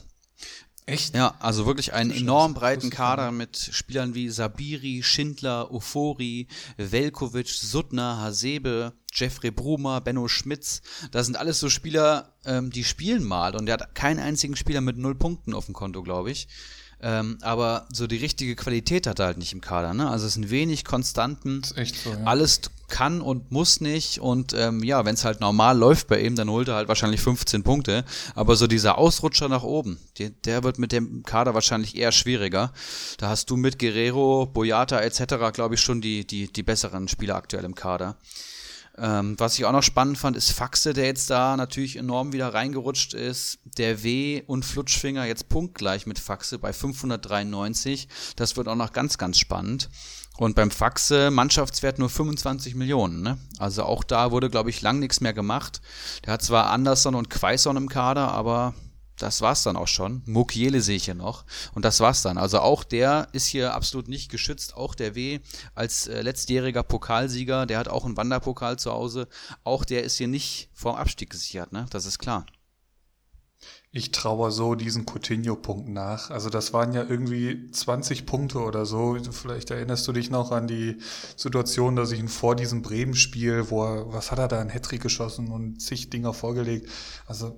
Echt? Ja, also wirklich einen enorm breiten Kader mit Spielern wie Sabiri, Schindler, Ofori, Velkovic, Suttner, Hasebe, Jeffrey Brumer, Benno Schmitz. Das sind alles so Spieler, ähm, die spielen mal und der hat keinen einzigen Spieler mit null Punkten auf dem Konto, glaube ich. Ähm, aber so die richtige Qualität hat er halt nicht im Kader. Ne? Also es sind wenig Konstanten. Ist echt so, ja. Alles kann und muss nicht. Und ähm, ja, wenn es halt normal läuft bei ihm, dann holt er halt wahrscheinlich 15 Punkte. Aber so dieser Ausrutscher nach oben, der, der wird mit dem Kader wahrscheinlich eher schwieriger. Da hast du mit Guerrero, Boyata etc., glaube ich, schon die, die, die besseren Spieler aktuell im Kader. Ähm, was ich auch noch spannend fand, ist Faxe, der jetzt da natürlich enorm wieder reingerutscht ist. Der W und Flutschfinger jetzt punktgleich mit Faxe bei 593. Das wird auch noch ganz, ganz spannend. Und beim Faxe Mannschaftswert nur 25 Millionen. Ne? Also auch da wurde, glaube ich, lang nichts mehr gemacht. Der hat zwar Anderson und Quaison im Kader, aber das war's dann auch schon. Mukiele sehe ich hier noch. Und das war's dann. Also auch der ist hier absolut nicht geschützt. Auch der W als äh, letztjähriger Pokalsieger, der hat auch einen Wanderpokal zu Hause. Auch der ist hier nicht vorm Abstieg gesichert, ne? Das ist klar. Ich traue so diesen Coutinho-Punkt nach. Also das waren ja irgendwie 20 Punkte oder so. Vielleicht erinnerst du dich noch an die Situation, dass ich ihn vor diesem Bremen-Spiel, wo er, was hat er da, ein Hattrick geschossen und zig Dinger vorgelegt. Also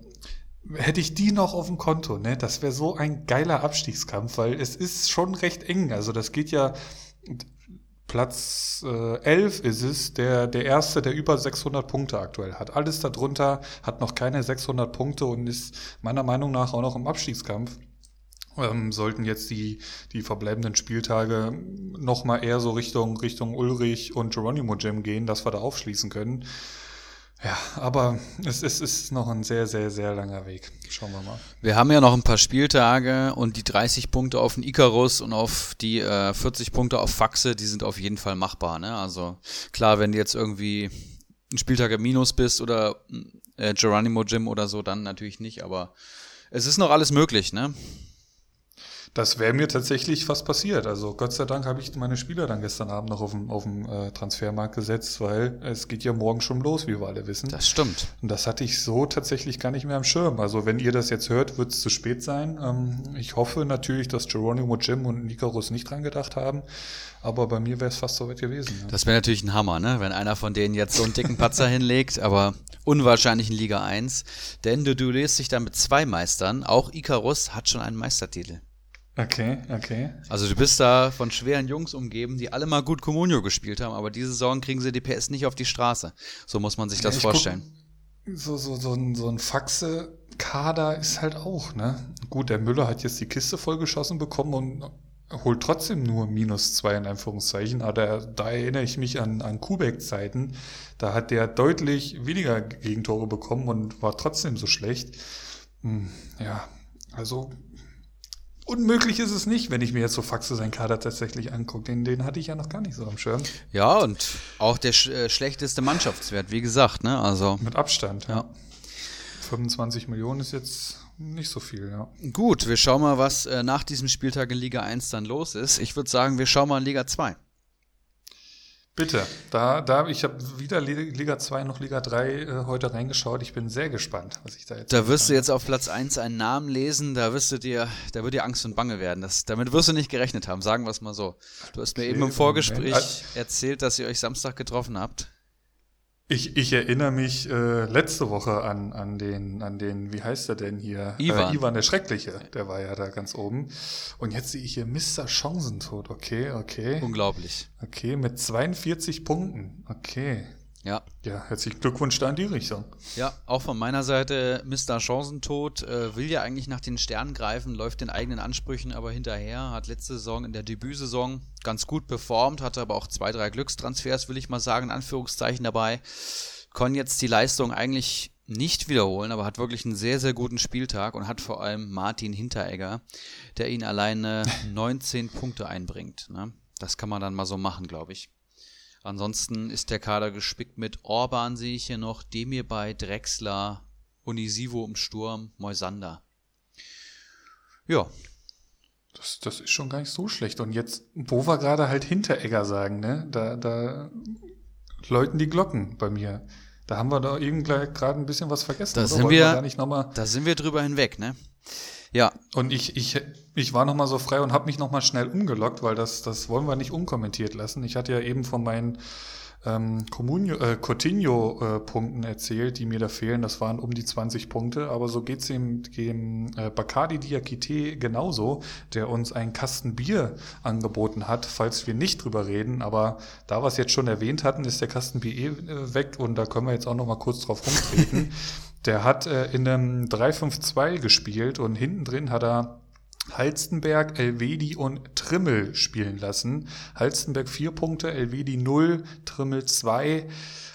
hätte ich die noch auf dem Konto, ne? Das wäre so ein geiler Abstiegskampf, weil es ist schon recht eng. Also das geht ja Platz äh, 11 ist es, der, der erste, der über 600 Punkte aktuell hat. Alles darunter hat noch keine 600 Punkte und ist meiner Meinung nach auch noch im Abstiegskampf. Ähm, sollten jetzt die, die verbleibenden Spieltage noch mal eher so Richtung, Richtung Ulrich und Geronimo Jim gehen, dass wir da aufschließen können. Ja, aber es, es ist noch ein sehr, sehr, sehr langer Weg. Schauen wir mal. Wir haben ja noch ein paar Spieltage und die 30 Punkte auf den Icarus und auf die äh, 40 Punkte auf Faxe, die sind auf jeden Fall machbar. Ne? Also klar, wenn du jetzt irgendwie ein Spieltag im Minus bist oder äh, Geronimo Jim oder so, dann natürlich nicht, aber es ist noch alles möglich, ne? Das wäre mir tatsächlich fast passiert. Also Gott sei Dank habe ich meine Spieler dann gestern Abend noch auf dem, auf dem äh, Transfermarkt gesetzt, weil es geht ja morgen schon los, wie wir alle wissen. Das stimmt. Und das hatte ich so tatsächlich gar nicht mehr am Schirm. Also wenn ihr das jetzt hört, wird es zu spät sein. Ähm, ich hoffe natürlich, dass Geronimo Jim und Nikarus nicht dran gedacht haben. Aber bei mir wäre es fast so weit gewesen. Ja. Das wäre natürlich ein Hammer, ne? wenn einer von denen jetzt so einen dicken Patzer [laughs] hinlegt, aber unwahrscheinlich in Liga 1. Denn du, du lässt dich dann mit zwei Meistern. Auch Icarus hat schon einen Meistertitel. Okay, okay. Also du bist da von schweren Jungs umgeben, die alle mal gut Comunio gespielt haben, aber diese Saison kriegen sie die PS nicht auf die Straße. So muss man sich das ja, vorstellen. Guck, so, so, so ein, so ein Faxe-Kader ist halt auch, ne? Gut, der Müller hat jetzt die Kiste vollgeschossen bekommen und holt trotzdem nur minus zwei in Anführungszeichen. Aber da, da erinnere ich mich an, an Kubek-Zeiten. Da hat der deutlich weniger Gegentore bekommen und war trotzdem so schlecht. Hm, ja, also unmöglich ist es nicht, wenn ich mir jetzt so Faxe seinen Kader tatsächlich angucke. Den, den hatte ich ja noch gar nicht so am Schirm. Ja, und auch der sch äh, schlechteste Mannschaftswert, wie gesagt, ne? Also. Mit Abstand, ja. ja. 25 Millionen ist jetzt nicht so viel, ja. Gut, wir schauen mal, was äh, nach diesem Spieltag in Liga 1 dann los ist. Ich würde sagen, wir schauen mal in Liga 2. Bitte, da, da ich habe weder Liga 2 noch Liga 3 äh, heute reingeschaut. Ich bin sehr gespannt, was ich da jetzt. Da wirst kann. du jetzt auf Platz 1 einen Namen lesen, da wirst du dir, da wird dir Angst und Bange werden. Das, damit wirst du nicht gerechnet haben, sagen wir es mal so. Du hast okay, mir eben im Vorgespräch Moment. erzählt, dass ihr euch Samstag getroffen habt. Ich, ich erinnere mich äh, letzte Woche an, an, den, an den, wie heißt er denn hier? Ivan. Äh, Ivan der Schreckliche, der war ja da ganz oben. Und jetzt sehe ich hier Mr. Chancentod. Okay, okay. Unglaublich. Okay, mit 42 Punkten. Okay. Ja. Ja, herzlichen Glückwunsch da in die Richtung. Ja, auch von meiner Seite, Mr. Chancentod äh, will ja eigentlich nach den Sternen greifen, läuft den eigenen Ansprüchen aber hinterher, hat letzte Saison in der Debütsaison ganz gut performt, hatte aber auch zwei, drei Glückstransfers, will ich mal sagen, in Anführungszeichen dabei. Kann jetzt die Leistung eigentlich nicht wiederholen, aber hat wirklich einen sehr, sehr guten Spieltag und hat vor allem Martin Hinteregger, der ihn alleine [laughs] 19 Punkte einbringt. Ne? Das kann man dann mal so machen, glaube ich. Ansonsten ist der Kader gespickt mit Orban, sehe ich hier noch, Demir bei Drexler, Unisivo im Sturm, Moisander. Ja. Das, das ist schon gar nicht so schlecht. Und jetzt, wo wir gerade halt Hinteregger sagen, ne, da, da läuten die Glocken bei mir. Da haben wir da irgendwie gerade ein bisschen was vergessen. Da sind wir, wir da sind wir drüber hinweg, ne? Ja. Und ich, ich, ich war nochmal so frei und habe mich nochmal schnell umgelockt, weil das, das wollen wir nicht unkommentiert lassen. Ich hatte ja eben von meinen ähm, äh, Coutinho-Punkten äh, erzählt, die mir da fehlen. Das waren um die 20 Punkte, aber so geht's dem, dem äh, Bacardi Diakite genauso, der uns einen Kasten Bier angeboten hat, falls wir nicht drüber reden. Aber da wir es jetzt schon erwähnt hatten, ist der Kasten Bier eh weg und da können wir jetzt auch nochmal kurz drauf rumtreten. [laughs] Der hat äh, in einem 3-5-2 gespielt und hinten drin hat er Halstenberg, Elvedi und Trimmel spielen lassen. Halstenberg vier Punkte, Elvedi 0, Trimmel 2.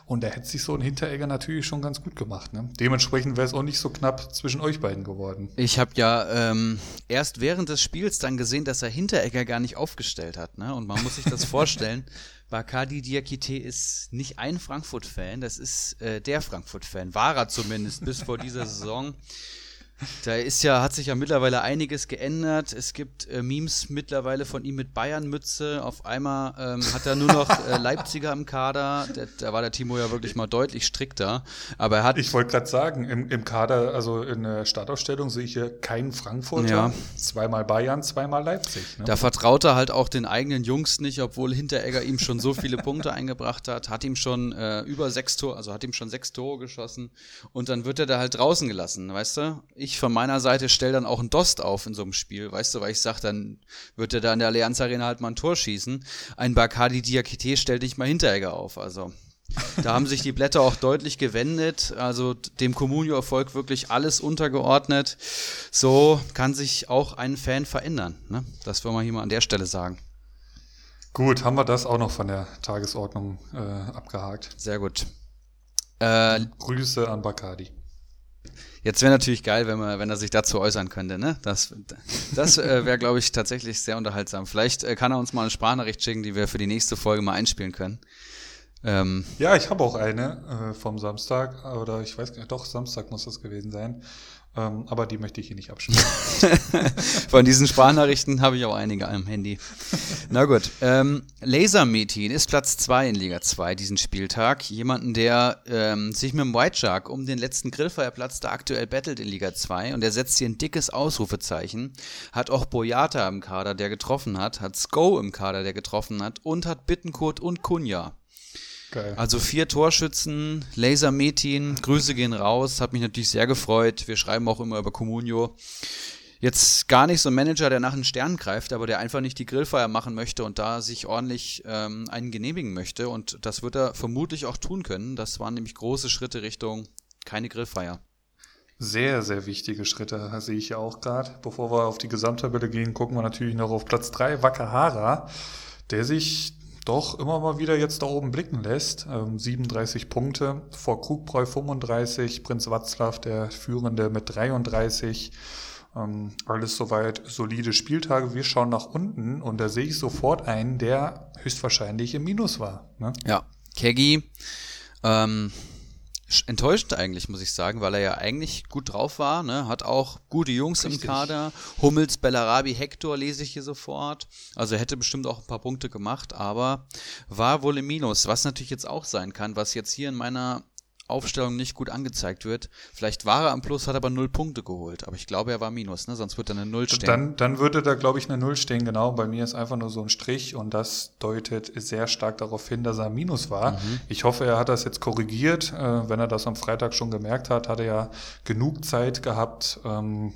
Und da hätte sich so ein Hinteregger natürlich schon ganz gut gemacht. Ne? Dementsprechend wäre es auch nicht so knapp zwischen euch beiden geworden. Ich habe ja ähm, erst während des Spiels dann gesehen, dass er Hinteregger gar nicht aufgestellt hat. Ne? Und man muss sich das [laughs] vorstellen. Bakadi Diakite ist nicht ein Frankfurt-Fan, das ist äh, der Frankfurt-Fan. War er zumindest bis vor dieser Saison. Da ist ja, hat sich ja mittlerweile einiges geändert. Es gibt äh, Memes mittlerweile von ihm mit Bayern-Mütze. Auf einmal ähm, hat er nur noch äh, [laughs] Leipziger im Kader. Da war der Timo ja wirklich mal deutlich strikter. Aber er hat. Ich wollte gerade sagen, im, im Kader, also in der Startausstellung sehe ich hier keinen Frankfurter. Ja. Zweimal Bayern, zweimal Leipzig. Ne? Da vertraut er halt auch den eigenen Jungs nicht, obwohl Hinteregger ihm schon so viele Punkte [laughs] eingebracht hat. Hat ihm schon äh, über sechs Tore, also hat ihm schon sechs Tore geschossen. Und dann wird er da halt draußen gelassen, weißt du? Ich von meiner Seite stelle dann auch einen Dost auf in so einem Spiel, weißt du, weil ich sage, dann wird er da in der Allianz Arena halt mal ein Tor schießen. Ein Bacardi Diakite stellt nicht mal Hinteregger auf, also. Da haben sich die Blätter auch deutlich gewendet, also dem Comunio-Erfolg wirklich alles untergeordnet. So kann sich auch ein Fan verändern. Ne? Das wollen wir hier mal an der Stelle sagen. Gut, haben wir das auch noch von der Tagesordnung äh, abgehakt. Sehr gut. Äh, Grüße an Bacardi. Jetzt wäre natürlich geil, wenn, man, wenn er sich dazu äußern könnte. Ne? Das, das äh, wäre, glaube ich, tatsächlich sehr unterhaltsam. Vielleicht äh, kann er uns mal eine Sprachnachricht schicken, die wir für die nächste Folge mal einspielen können. Ähm, ja, ich habe auch eine äh, vom Samstag, oder ich weiß gar nicht, doch, Samstag muss das gewesen sein. Ähm, aber die möchte ich hier nicht abspielen. [laughs] Von diesen Sprachnachrichten habe ich auch einige am Handy. Na gut. Ähm, Lasermetin ist Platz 2 in Liga 2 diesen Spieltag. Jemanden, der ähm, sich mit dem White Shark um den letzten Grillfeuerplatz da aktuell battelt in Liga 2 und der setzt hier ein dickes Ausrufezeichen. Hat auch Boyata im Kader, der getroffen hat, hat Sko im Kader, der getroffen hat und hat Bittenkurt und Kunja. Geil. Also vier Torschützen, Laser Metin, Grüße gehen raus, hat mich natürlich sehr gefreut. Wir schreiben auch immer über Comunio. Jetzt gar nicht so ein Manager, der nach den Sternen greift, aber der einfach nicht die Grillfeier machen möchte und da sich ordentlich ähm, einen genehmigen möchte. Und das wird er vermutlich auch tun können. Das waren nämlich große Schritte Richtung keine Grillfeier. Sehr, sehr wichtige Schritte sehe ich ja auch gerade. Bevor wir auf die Gesamttabelle gehen, gucken wir natürlich noch auf Platz 3, Wakahara, der sich doch immer mal wieder jetzt da oben blicken lässt. Ähm, 37 Punkte vor Krugbräu 35, Prinz Watzlaw der Führende mit 33. Ähm, alles soweit solide Spieltage. Wir schauen nach unten und da sehe ich sofort einen, der höchstwahrscheinlich im Minus war. Ne? Ja, Keggy. Ähm, enttäuschend eigentlich, muss ich sagen, weil er ja eigentlich gut drauf war. Ne? Hat auch gute Jungs Richtig. im Kader. Hummels, Bellarabi, Hector lese ich hier sofort. Also er hätte bestimmt auch ein paar Punkte gemacht, aber war wohl im Minus. Was natürlich jetzt auch sein kann, was jetzt hier in meiner Aufstellung nicht gut angezeigt wird. Vielleicht war er am Plus, hat aber null Punkte geholt. Aber ich glaube, er war Minus, ne? sonst wird er eine Null stehen. Dann, dann würde da, glaube ich, eine Null stehen, genau. Bei mir ist einfach nur so ein Strich und das deutet sehr stark darauf hin, dass er Minus war. Mhm. Ich hoffe, er hat das jetzt korrigiert. Äh, wenn er das am Freitag schon gemerkt hat, hat er ja genug Zeit gehabt, ähm,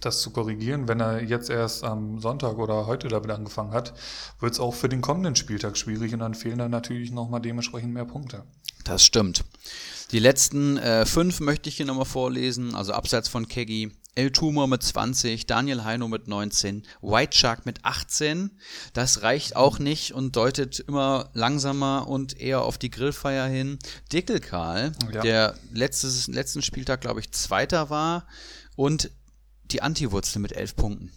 das zu korrigieren. Wenn er jetzt erst am Sonntag oder heute damit angefangen hat, wird es auch für den kommenden Spieltag schwierig und dann fehlen dann natürlich nochmal dementsprechend mehr Punkte. Das stimmt. Die letzten äh, fünf möchte ich hier nochmal vorlesen, also abseits von Keggy. El Tumor mit 20, Daniel Heino mit 19, White Shark mit 18. Das reicht auch nicht und deutet immer langsamer und eher auf die Grillfeier hin. Dickelkarl, ja. der letztes, letzten Spieltag, glaube ich, Zweiter war und die Antiwurzel mit 11 Punkten.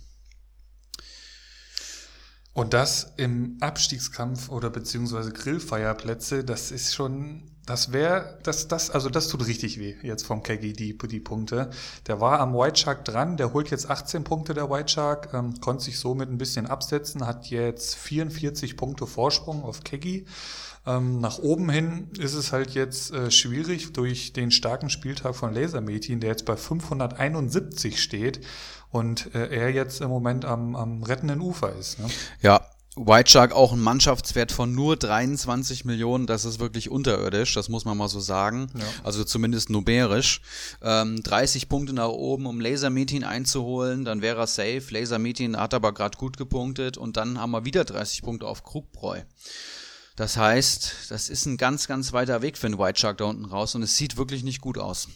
Und das im Abstiegskampf oder beziehungsweise Grillfeierplätze, das ist schon das wäre, das, das, also das tut richtig weh jetzt vom Keggy, die, die Punkte. Der war am White Shark dran, der holt jetzt 18 Punkte, der White Shark, ähm, konnte sich somit ein bisschen absetzen, hat jetzt 44 Punkte Vorsprung auf Keggy. Ähm, nach oben hin ist es halt jetzt äh, schwierig durch den starken Spieltag von Lasermetin, der jetzt bei 571 steht und äh, er jetzt im Moment am, am rettenden Ufer ist. Ne? Ja, White Shark auch ein Mannschaftswert von nur 23 Millionen, das ist wirklich unterirdisch, das muss man mal so sagen. Ja. Also zumindest numerisch. Ähm, 30 Punkte nach oben, um Laser Meeting einzuholen, dann wäre er safe. Laser Meeting hat aber gerade gut gepunktet und dann haben wir wieder 30 Punkte auf Krugbräu. Das heißt, das ist ein ganz, ganz weiter Weg für den White Shark da unten raus und es sieht wirklich nicht gut aus.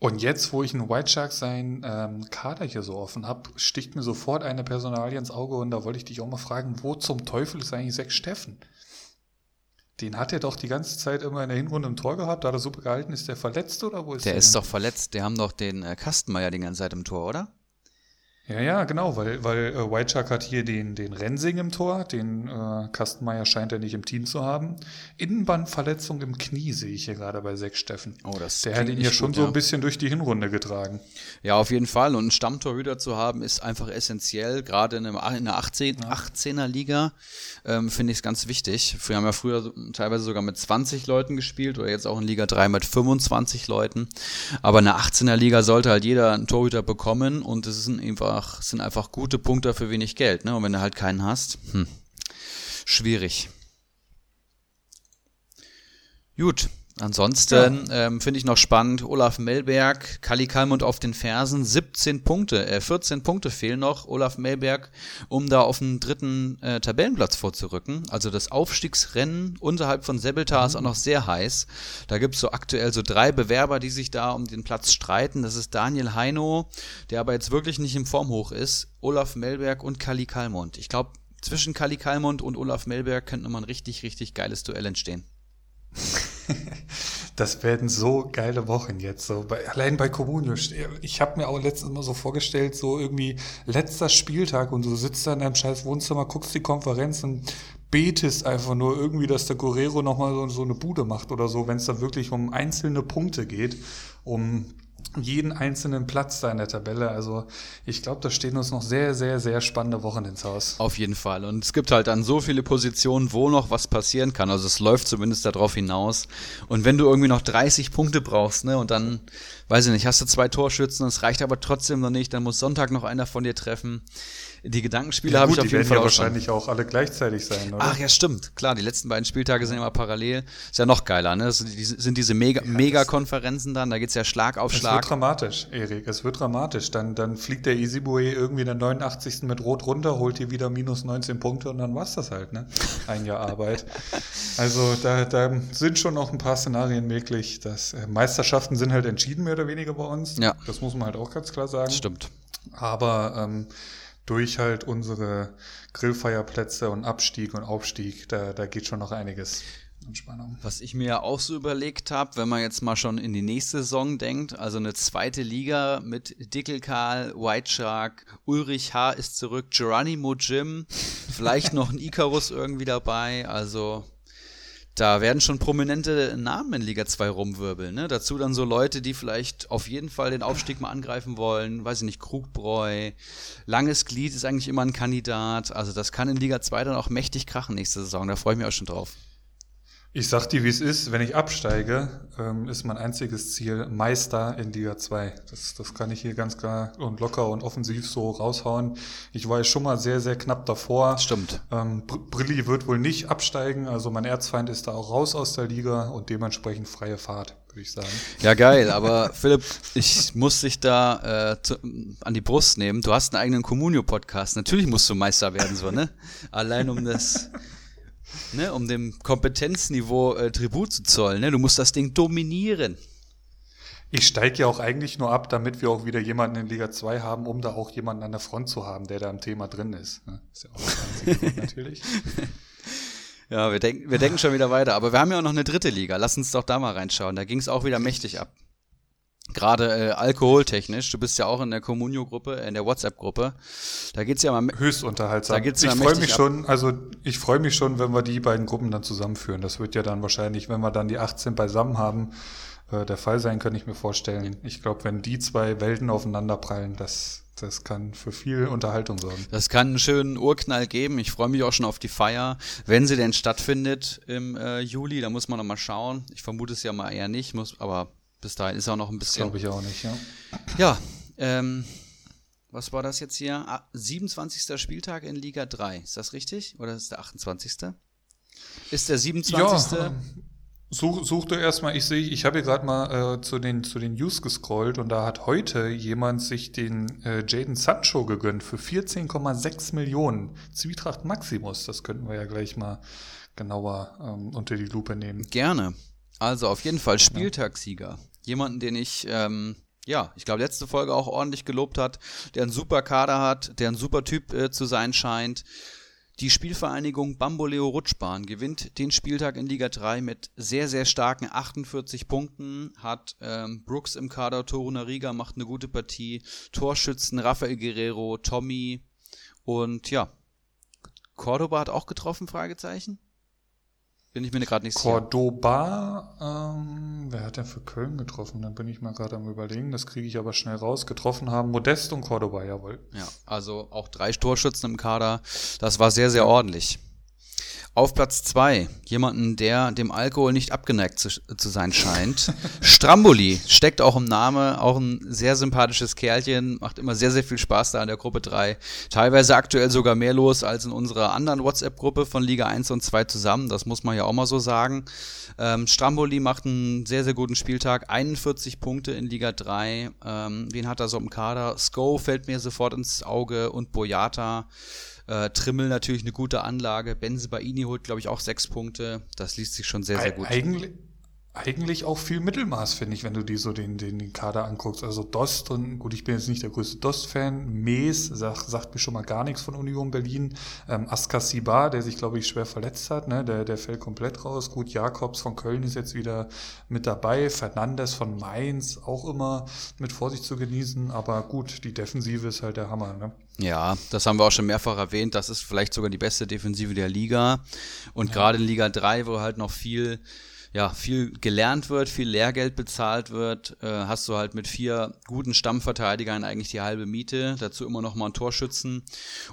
Und jetzt, wo ich einen White Shark sein ähm, Kader hier so offen habe, sticht mir sofort eine Personalie ins Auge und da wollte ich dich auch mal fragen, wo zum Teufel ist eigentlich Sechs Steffen? Den hat er doch die ganze Zeit immer in der Hinrunde im Tor gehabt, da hat er super gehalten. Ist der verletzt oder wo ist der? Der ist doch verletzt. Der haben doch den äh, Kastenmeier die ganze Zeit im Tor, oder? Ja, ja, genau, weil, weil äh, White Shark hat hier den, den Rensing im Tor, den äh, Kastenmeier scheint er nicht im Team zu haben. Innenbandverletzung im Knie sehe ich hier gerade bei Sechs Steffen. Oh, das Der hat ihn ja schon gut, so ja. ein bisschen durch die Hinrunde getragen. Ja, auf jeden Fall. Und einen Stammtorhüter zu haben, ist einfach essentiell. Gerade in, einem, in einer 18, 18er Liga ähm, finde ich es ganz wichtig. Wir haben ja früher teilweise sogar mit 20 Leuten gespielt oder jetzt auch in Liga 3 mit 25 Leuten. Aber in einer 18er Liga sollte halt jeder einen Torhüter bekommen und es sind einfach, es sind einfach gute Punkte für wenig Geld. Ne? Und wenn du halt keinen hast, hm, schwierig. Gut. Ansonsten ähm, finde ich noch spannend, Olaf Melberg, Kali Kalmund auf den Fersen, 17 Punkte, äh, 14 Punkte fehlen noch, Olaf Melberg, um da auf den dritten äh, Tabellenplatz vorzurücken. Also das Aufstiegsrennen unterhalb von Sebeltar ist auch noch sehr heiß. Da gibt es so aktuell so drei Bewerber, die sich da um den Platz streiten. Das ist Daniel Heino, der aber jetzt wirklich nicht im Formhoch ist, Olaf Melberg und Kali Kalmund. Ich glaube, zwischen Kali Kalmund und Olaf Melberg könnte nochmal ein richtig, richtig geiles Duell entstehen. [laughs] Das werden so geile Wochen jetzt. So bei, allein bei Comunio. Ich habe mir auch letztens mal so vorgestellt, so irgendwie letzter Spieltag und du sitzt da in deinem scheiß Wohnzimmer, guckst die Konferenz und betest einfach nur irgendwie, dass der Guerrero nochmal so, so eine Bude macht oder so, wenn es da wirklich um einzelne Punkte geht, um jeden einzelnen Platz da in der Tabelle. Also ich glaube, da stehen uns noch sehr, sehr, sehr spannende Wochen ins Haus. Auf jeden Fall. Und es gibt halt dann so viele Positionen, wo noch was passieren kann. Also es läuft zumindest darauf hinaus. Und wenn du irgendwie noch 30 Punkte brauchst, ne, und dann, weiß ich nicht, hast du zwei Torschützen, es reicht aber trotzdem noch nicht, dann muss Sonntag noch einer von dir treffen. Die Gedankenspiele habe ich auf die jeden werden Fall ja auch schon. wahrscheinlich auch alle gleichzeitig sein, oder? Ach ja, stimmt. Klar, die letzten beiden Spieltage sind immer parallel. Ist ja noch geiler, ne? Das sind, die, diese Mega- Mega-Konferenzen dann, da geht's ja Schlag auf Es Schlag. wird dramatisch, Erik. Es wird dramatisch. Dann, dann fliegt der Isibue irgendwie in der 89. mit Rot runter, holt hier wieder minus 19 Punkte und dann war's das halt, ne? Ein Jahr Arbeit. [laughs] Also da, da sind schon noch ein paar Szenarien möglich. Das, äh, Meisterschaften sind halt entschieden, mehr oder weniger bei uns. Ja. Das muss man halt auch ganz klar sagen. Stimmt. Aber ähm, durch halt unsere Grillfeierplätze und Abstieg und Aufstieg, da, da geht schon noch einiges an Spannung. Was ich mir ja auch so überlegt habe, wenn man jetzt mal schon in die nächste Saison denkt, also eine zweite Liga mit Dickelkarl, White Shark, Ulrich H. ist zurück, Geronimo Jim, vielleicht noch ein [laughs] Icarus irgendwie dabei, also da werden schon prominente Namen in Liga 2 rumwirbeln. Ne? Dazu dann so Leute, die vielleicht auf jeden Fall den Aufstieg mal angreifen wollen. Weiß ich nicht, Krugbräu, Langes Glied ist eigentlich immer ein Kandidat. Also das kann in Liga 2 dann auch mächtig krachen nächste Saison. Da freue ich mich auch schon drauf. Ich sag dir, wie es ist, wenn ich absteige, ähm, ist mein einziges Ziel Meister in Liga 2. Das, das kann ich hier ganz klar und locker und offensiv so raushauen. Ich war ja schon mal sehr, sehr knapp davor. Stimmt. Ähm, Br Brilli wird wohl nicht absteigen, also mein Erzfeind ist da auch raus aus der Liga und dementsprechend freie Fahrt, würde ich sagen. Ja, geil, aber [laughs] Philipp, ich muss dich da äh, zu, an die Brust nehmen. Du hast einen eigenen Communio-Podcast. Natürlich musst du Meister werden, so, ne? [laughs] Allein um das, ne, um dem Kompetenzniveau äh, Tribut zu zollen, ne? Du musst das Ding dominieren. Ich steige ja auch eigentlich nur ab, damit wir auch wieder jemanden in Liga 2 haben, um da auch jemanden an der Front zu haben, der da im Thema drin ist. ne? Ist ja auch das einzige [laughs] natürlich. Ja, wir, denken, wir denken schon wieder weiter. Aber wir haben ja auch noch eine dritte Liga. Lass uns doch da mal reinschauen. Da ging es auch wieder mächtig ab. Gerade äh, alkoholtechnisch. Du bist ja auch in der Communio-Gruppe, in der WhatsApp-Gruppe. Da geht's ja mal. Höchst unterhaltsam. Da geht's ich freue mich ab. schon, also ich freue mich schon, wenn wir die beiden Gruppen dann zusammenführen. Das wird ja dann wahrscheinlich, wenn wir dann die 18 beisammen haben, äh, der Fall sein, kann ich mir vorstellen. Ich glaube, wenn die zwei Welten aufeinander prallen, das, das kann für viel Unterhaltung sorgen. Das kann einen schönen Urknall geben. Ich freue mich auch schon auf die Feier, wenn sie denn stattfindet im äh, Juli. Da muss man noch mal schauen. Ich vermute es ja mal eher nicht, muss, aber bis dahin ist auch noch ein bisschen. Glaube ich auch nicht, ja. [clears throat] Ja, ähm, was war das jetzt hier? Ah, 27. Spieltag in Liga 3. Ist das richtig? Oder ist der 28.? Ist der 27. Ja, such, such du erstmal, ich sehe, ich habe hier gerade mal äh, zu, den, zu den News gescrollt und da hat heute jemand sich den äh, Jaden Sancho gegönnt für 14,6 Millionen. Zwietracht Maximus, das könnten wir ja gleich mal genauer ähm, unter die Lupe nehmen. Gerne. Also auf jeden Fall Spieltagssieger. Jemanden, den ich ähm, ja, ich glaube, letzte Folge auch ordentlich gelobt hat, der einen super Kader hat, der ein super Typ äh, zu sein scheint. Die Spielvereinigung Bamboleo Rutschbahn gewinnt den Spieltag in Liga 3 mit sehr, sehr starken 48 Punkten, hat ähm, Brooks im Kader, Toruna Riga macht eine gute Partie, Torschützen Rafael Guerrero, Tommy und ja, Cordoba hat auch getroffen, Fragezeichen? Bin ich mir gerade nicht sicher. Cordoba, ähm, wer hat denn für Köln getroffen? Dann bin ich mal gerade am überlegen. Das kriege ich aber schnell raus. Getroffen haben Modest und Cordoba, jawohl. Ja, also auch drei Torschützen im Kader. Das war sehr, sehr ordentlich. Auf Platz 2, jemanden, der dem Alkohol nicht abgeneigt zu, zu sein scheint. [laughs] Stramboli steckt auch im Namen, auch ein sehr sympathisches Kerlchen, macht immer sehr, sehr viel Spaß da in der Gruppe 3. Teilweise aktuell sogar mehr los als in unserer anderen WhatsApp-Gruppe von Liga 1 und 2 zusammen, das muss man ja auch mal so sagen. Ähm, Stramboli macht einen sehr, sehr guten Spieltag, 41 Punkte in Liga 3. Ähm, wen hat er so im Kader? Sko fällt mir sofort ins Auge und Boyata. Äh, Trimmel natürlich eine gute Anlage. Benze Baini holt, glaube ich, auch sechs Punkte. Das liest sich schon sehr, sehr gut. Eigentlich, eigentlich auch viel Mittelmaß, finde ich, wenn du dir so den, den, den Kader anguckst. Also Dost und gut, ich bin jetzt nicht der größte Dost-Fan. Mees sagt, sagt mir schon mal gar nichts von Union Berlin. Ähm, Askasibar, der sich, glaube ich, schwer verletzt hat, ne? der, der fällt komplett raus. Gut, Jakobs von Köln ist jetzt wieder mit dabei. Fernandes von Mainz auch immer mit Vorsicht zu genießen. Aber gut, die Defensive ist halt der Hammer. Ne? Ja, das haben wir auch schon mehrfach erwähnt. Das ist vielleicht sogar die beste Defensive der Liga. Und ja. gerade in Liga 3, wo halt noch viel ja, viel gelernt wird, viel Lehrgeld bezahlt wird, äh, hast du halt mit vier guten Stammverteidigern eigentlich die halbe Miete, dazu immer noch mal einen Torschützen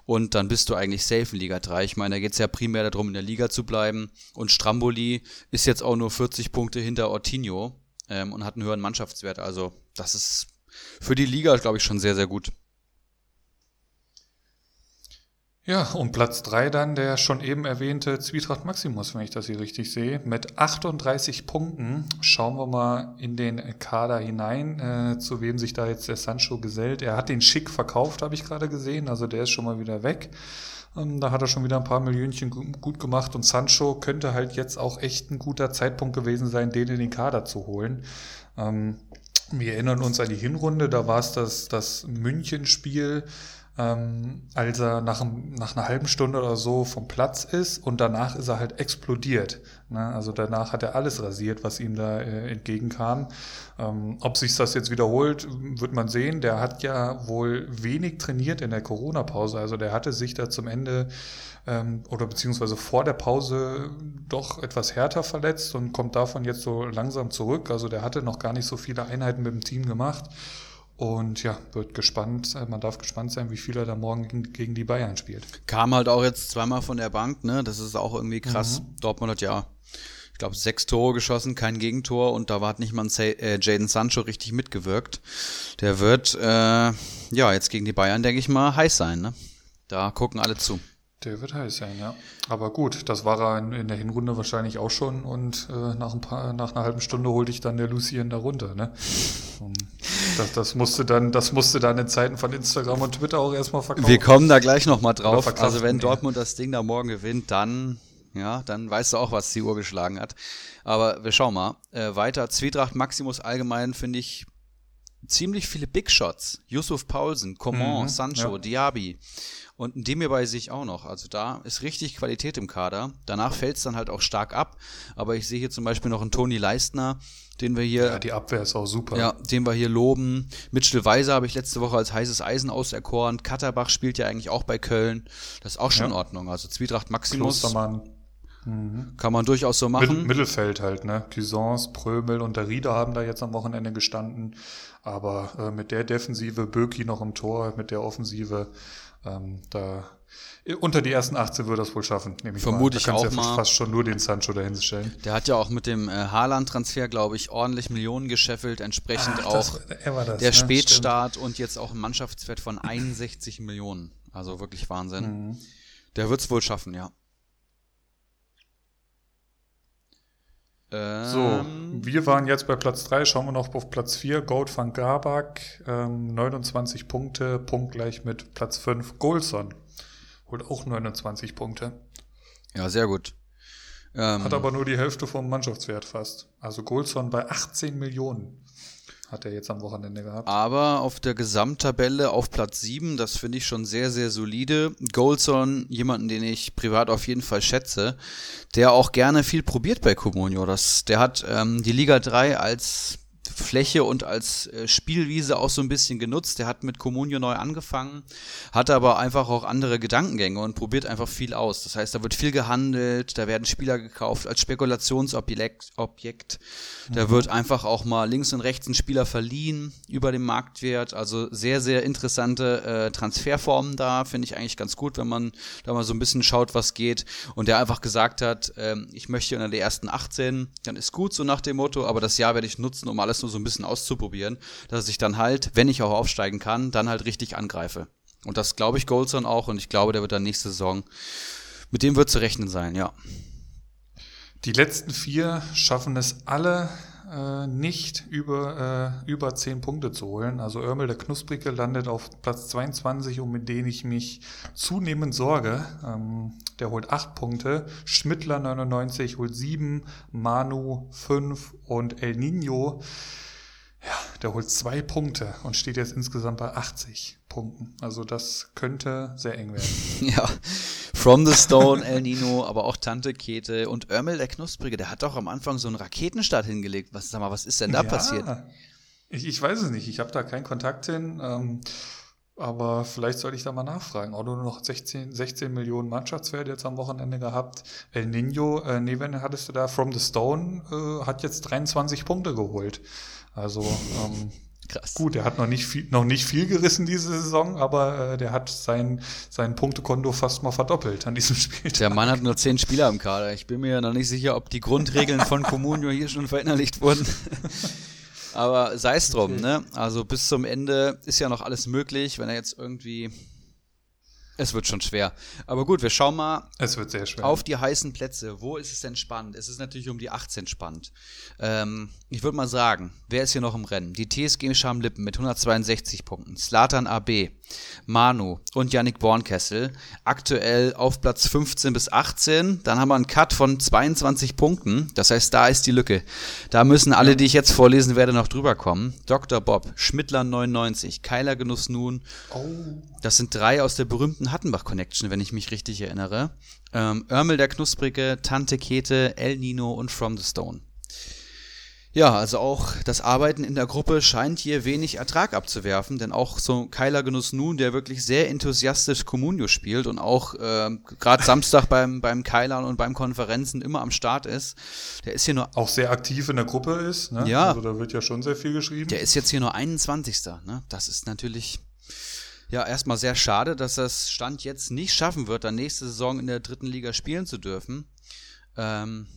und dann bist du eigentlich safe in Liga 3. Ich meine, da geht es ja primär darum, in der Liga zu bleiben und Stramboli ist jetzt auch nur 40 Punkte hinter Ortinho ähm, und hat einen höheren Mannschaftswert, also das ist für die Liga, glaube ich, schon sehr, sehr gut. Ja, und Platz drei dann der schon eben erwähnte Zwietracht Maximus, wenn ich das hier richtig sehe. Mit 38 Punkten schauen wir mal in den Kader hinein, äh, zu wem sich da jetzt der Sancho gesellt. Er hat den Schick verkauft, habe ich gerade gesehen, also der ist schon mal wieder weg. Ähm, da hat er schon wieder ein paar Millionchen gut gemacht und Sancho könnte halt jetzt auch echt ein guter Zeitpunkt gewesen sein, den in den Kader zu holen. Ähm, wir erinnern uns an die Hinrunde, da war es das, das München-Spiel, ähm, als er nach, nach einer halben Stunde oder so vom Platz ist und danach ist er halt explodiert. Ne? Also danach hat er alles rasiert, was ihm da äh, entgegenkam. Ähm, ob sich das jetzt wiederholt, wird man sehen. Der hat ja wohl wenig trainiert in der Corona-Pause. Also der hatte sich da zum Ende ähm, oder beziehungsweise vor der Pause doch etwas härter verletzt und kommt davon jetzt so langsam zurück. Also der hatte noch gar nicht so viele Einheiten mit dem Team gemacht. Und ja, wird gespannt, man darf gespannt sein, wie viel er da morgen gegen, die Bayern spielt. Kam halt auch jetzt zweimal von der Bank, ne? Das ist auch irgendwie krass. Mhm. Dortmund hat ja, ich glaube, sechs Tore geschossen, kein Gegentor und da war nicht mal ein äh, Jaden Sancho richtig mitgewirkt. Der wird, äh, ja, jetzt gegen die Bayern, denke ich mal, heiß sein, ne? Da gucken alle zu. Der wird heiß sein, ja. Aber gut, das war er in, der Hinrunde wahrscheinlich auch schon und äh, nach, ein paar, nach einer halben Stunde holte ich dann der Lucien da runter. Ne? Das, das, musste dann, das musste dann in Zeiten von Instagram und Twitter auch erstmal verkaufen. Wir kommen da gleich nochmal drauf. Also wenn Dortmund das Ding da morgen gewinnt, dann, ja, dann weißt du auch, was die Uhr geschlagen hat. Aber wir schauen mal. Äh, weiter, Zwietracht Maximus allgemein finde ich ziemlich viele Big Shots. Yusuf Paulsen, Coman, mhm, Sancho, ja. Diaby. Und dem hierbei sehe ich auch noch. Also da ist richtig Qualität im Kader. Danach fällt es dann halt auch stark ab. Aber ich sehe hier zum Beispiel noch einen Toni Leistner, den wir hier. Ja, die Abwehr ist auch super. Ja, den wir hier loben. Mitchell Weiser habe ich letzte Woche als heißes Eisen auserkoren. Katterbach spielt ja eigentlich auch bei Köln. Das ist auch schon ja. in Ordnung. Also Zwietracht Maximus. Klostermann. Mhm. Kann man durchaus so machen. Mittelfeld halt, ne? Cuisance, Prömel und der Rieder haben da jetzt am Wochenende gestanden. Aber äh, mit der Defensive, Böki noch im Tor, mit der Offensive, ähm, da unter die ersten 18 würde das wohl schaffen, nehme ich Vermute ich auch ja mal. fast schon nur den Sancho dahin stellen. Der hat ja auch mit dem äh, Haaland-Transfer, glaube ich, ordentlich Millionen gescheffelt, entsprechend Ach, auch das, das, der ne? Spätstart Stimmt. und jetzt auch ein Mannschaftswert von [clears throat] 61 Millionen. Also wirklich Wahnsinn. Mhm. Der wird es wohl schaffen, ja. So, ähm. wir waren jetzt bei Platz 3, schauen wir noch auf Platz 4, Gold van Gabak, ähm, 29 Punkte, punktgleich mit Platz 5, Golson, holt auch 29 Punkte. Ja, sehr gut. Ähm, Hat aber nur die Hälfte vom Mannschaftswert fast. Also Golson bei 18 Millionen. Hat er jetzt am Wochenende gehabt. Aber auf der Gesamttabelle auf Platz 7, das finde ich schon sehr, sehr solide. Goldson, jemanden, den ich privat auf jeden Fall schätze, der auch gerne viel probiert bei Comunio. Das, der hat ähm, die Liga 3 als Fläche und als äh, Spielwiese auch so ein bisschen genutzt. Der hat mit Comunio neu angefangen, hat aber einfach auch andere Gedankengänge und probiert einfach viel aus. Das heißt, da wird viel gehandelt, da werden Spieler gekauft als Spekulationsobjekt. Objekt. Da mhm. wird einfach auch mal links und rechts ein Spieler verliehen über den Marktwert. Also sehr, sehr interessante äh, Transferformen da, finde ich eigentlich ganz gut, wenn man da mal so ein bisschen schaut, was geht. Und der einfach gesagt hat, ähm, ich möchte unter die ersten 18, dann ist gut so nach dem Motto, aber das Jahr werde ich nutzen, um alles nur so ein bisschen auszuprobieren, dass ich dann halt, wenn ich auch aufsteigen kann, dann halt richtig angreife. Und das glaube ich Goldson auch und ich glaube, der wird dann nächste Saison, mit dem wird zu rechnen sein, ja. Die letzten vier schaffen es alle äh, nicht über, äh, über 10 Punkte zu holen. Also Örmel der Knusprige landet auf Platz 22, um mit den ich mich zunehmend sorge. Ähm, der holt 8 Punkte. Schmittler 99 holt 7, Manu 5 und El Nino ja, der holt zwei Punkte und steht jetzt insgesamt bei 80 Punkten. Also das könnte sehr eng werden. [laughs] ja, From the Stone, El Nino, aber auch Tante Kete und Örmel der Knusprige, der hat doch am Anfang so einen Raketenstart hingelegt. Was, sag mal, was ist denn da ja, passiert? Ich, ich weiß es nicht. Ich habe da keinen Kontakt hin. Ähm, aber vielleicht sollte ich da mal nachfragen. Auch nur noch 16, 16 Millionen Mannschaftswert jetzt am Wochenende gehabt. El Nino, äh, nee, wenn hattest du da From the Stone, äh, hat jetzt 23 Punkte geholt. Also ähm, Krass. Gut, er hat noch nicht viel, noch nicht viel gerissen diese Saison, aber äh, der hat sein, sein Punktekonto fast mal verdoppelt an diesem Spiel. Der Mann hat nur zehn Spieler im Kader. Ich bin mir ja noch nicht sicher, ob die Grundregeln von Comunio hier schon verinnerlicht wurden. aber sei es drum, okay. ne? Also bis zum Ende ist ja noch alles möglich, wenn er jetzt irgendwie es wird schon schwer. Aber gut, wir schauen mal es wird sehr schwer. auf die heißen Plätze. Wo ist es denn spannend? Es ist natürlich um die 18 spannend. Ähm, ich würde mal sagen, wer ist hier noch im Rennen? Die TSG Schamlippen mit 162 Punkten. Slatan AB, Manu und Yannick Bornkessel. Aktuell auf Platz 15 bis 18. Dann haben wir einen Cut von 22 Punkten. Das heißt, da ist die Lücke. Da müssen alle, die ich jetzt vorlesen werde, noch drüber kommen. Dr. Bob, Schmittler 99, Keiler Genuss Nun. Oh. Das sind drei aus der berühmten Hattenbach Connection, wenn ich mich richtig erinnere. Ähm, Örmel der Knusprige, Tante Kete, El Nino und From the Stone. Ja, also auch das Arbeiten in der Gruppe scheint hier wenig Ertrag abzuwerfen, denn auch so Kyler Genuss Nun, der wirklich sehr enthusiastisch Communio spielt und auch äh, gerade Samstag beim, beim Kyler und beim Konferenzen immer am Start ist, der ist hier nur. Auch sehr aktiv in der Gruppe ist, ne? Ja. Also da wird ja schon sehr viel geschrieben. Der ist jetzt hier nur 21. Ne? Das ist natürlich ja, erstmal sehr schade, dass das Stand jetzt nicht schaffen wird, dann nächste Saison in der dritten Liga spielen zu dürfen. Ähm,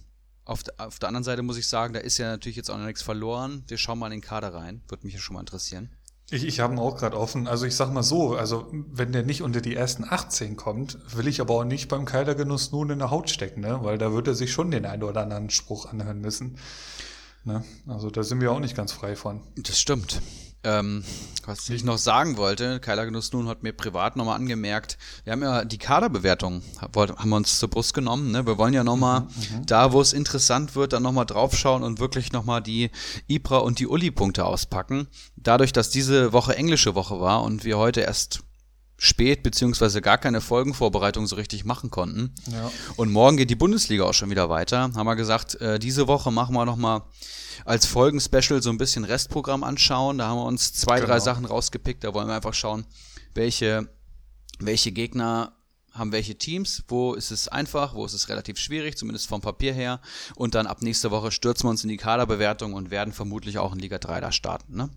auf, de, auf der anderen Seite muss ich sagen, da ist ja natürlich jetzt auch noch nichts verloren. Wir schauen mal in den Kader rein. Würde mich ja schon mal interessieren. Ich, ich habe ihn auch gerade offen. Also ich sag mal so, also wenn der nicht unter die ersten 18 kommt, will ich aber auch nicht beim Keilergenuss nun in der Haut stecken, ne? Weil da wird er sich schon den einen oder anderen Spruch anhören müssen. Ne? Also da sind wir auch nicht ganz frei von. Das stimmt. Ähm, was ich noch sagen wollte, Kyla Genuss nun hat mir privat nochmal angemerkt, wir haben ja die Kaderbewertung, haben wir uns zur Brust genommen. Ne? Wir wollen ja nochmal, mhm, mhm, da wo es interessant wird, dann nochmal draufschauen und wirklich nochmal die Ibra und die Uli-Punkte auspacken. Dadurch, dass diese Woche englische Woche war und wir heute erst spät beziehungsweise gar keine Folgenvorbereitung so richtig machen konnten. Ja. Und morgen geht die Bundesliga auch schon wieder weiter. Haben wir gesagt, äh, diese Woche machen wir nochmal als Folgen-Special so ein bisschen Restprogramm anschauen. Da haben wir uns zwei, genau. drei Sachen rausgepickt. Da wollen wir einfach schauen, welche, welche Gegner haben welche Teams, wo ist es einfach, wo ist es relativ schwierig, zumindest vom Papier her. Und dann ab nächste Woche stürzen wir uns in die Kaderbewertung und werden vermutlich auch in Liga 3 da starten. Ne?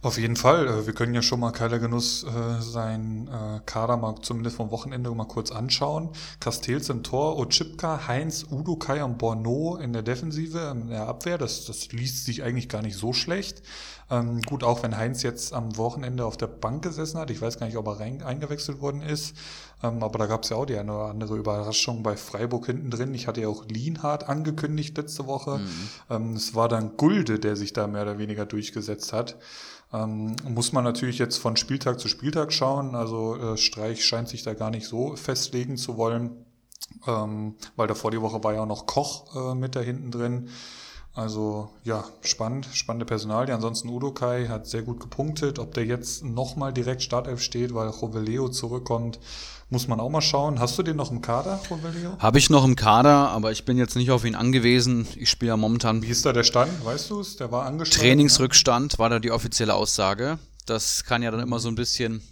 Auf jeden Fall. Äh, wir können ja schon mal Keiler Genuss äh, sein äh, Kader mal zumindest vom Wochenende mal kurz anschauen. Castells im Tor, Ochipka, Heinz, Udo, Kai und Borno in der Defensive, in der Abwehr. Das, das liest sich eigentlich gar nicht so schlecht. Ähm, gut, auch wenn Heinz jetzt am Wochenende auf der Bank gesessen hat. Ich weiß gar nicht, ob er rein, eingewechselt worden ist. Ähm, aber da gab es ja auch die eine oder andere Überraschung bei Freiburg hinten drin. Ich hatte ja auch Lienhardt angekündigt letzte Woche. Mhm. Ähm, es war dann Gulde, der sich da mehr oder weniger durchgesetzt hat. Ähm, muss man natürlich jetzt von Spieltag zu Spieltag schauen. Also äh, Streich scheint sich da gar nicht so festlegen zu wollen, ähm, weil davor die Woche war ja auch noch Koch äh, mit da hinten drin. Also ja, spannend, spannende Personalie. Ansonsten Udokai hat sehr gut gepunktet. Ob der jetzt nochmal direkt Startelf steht, weil Roveleo zurückkommt, muss man auch mal schauen. Hast du den noch im Kader, Roveleo? Habe ich noch im Kader, aber ich bin jetzt nicht auf ihn angewiesen. Ich spiele ja momentan. Wie ist da der Stand? Weißt du es? Der war angeschlagen. Trainingsrückstand ja? war da die offizielle Aussage. Das kann ja dann immer so ein bisschen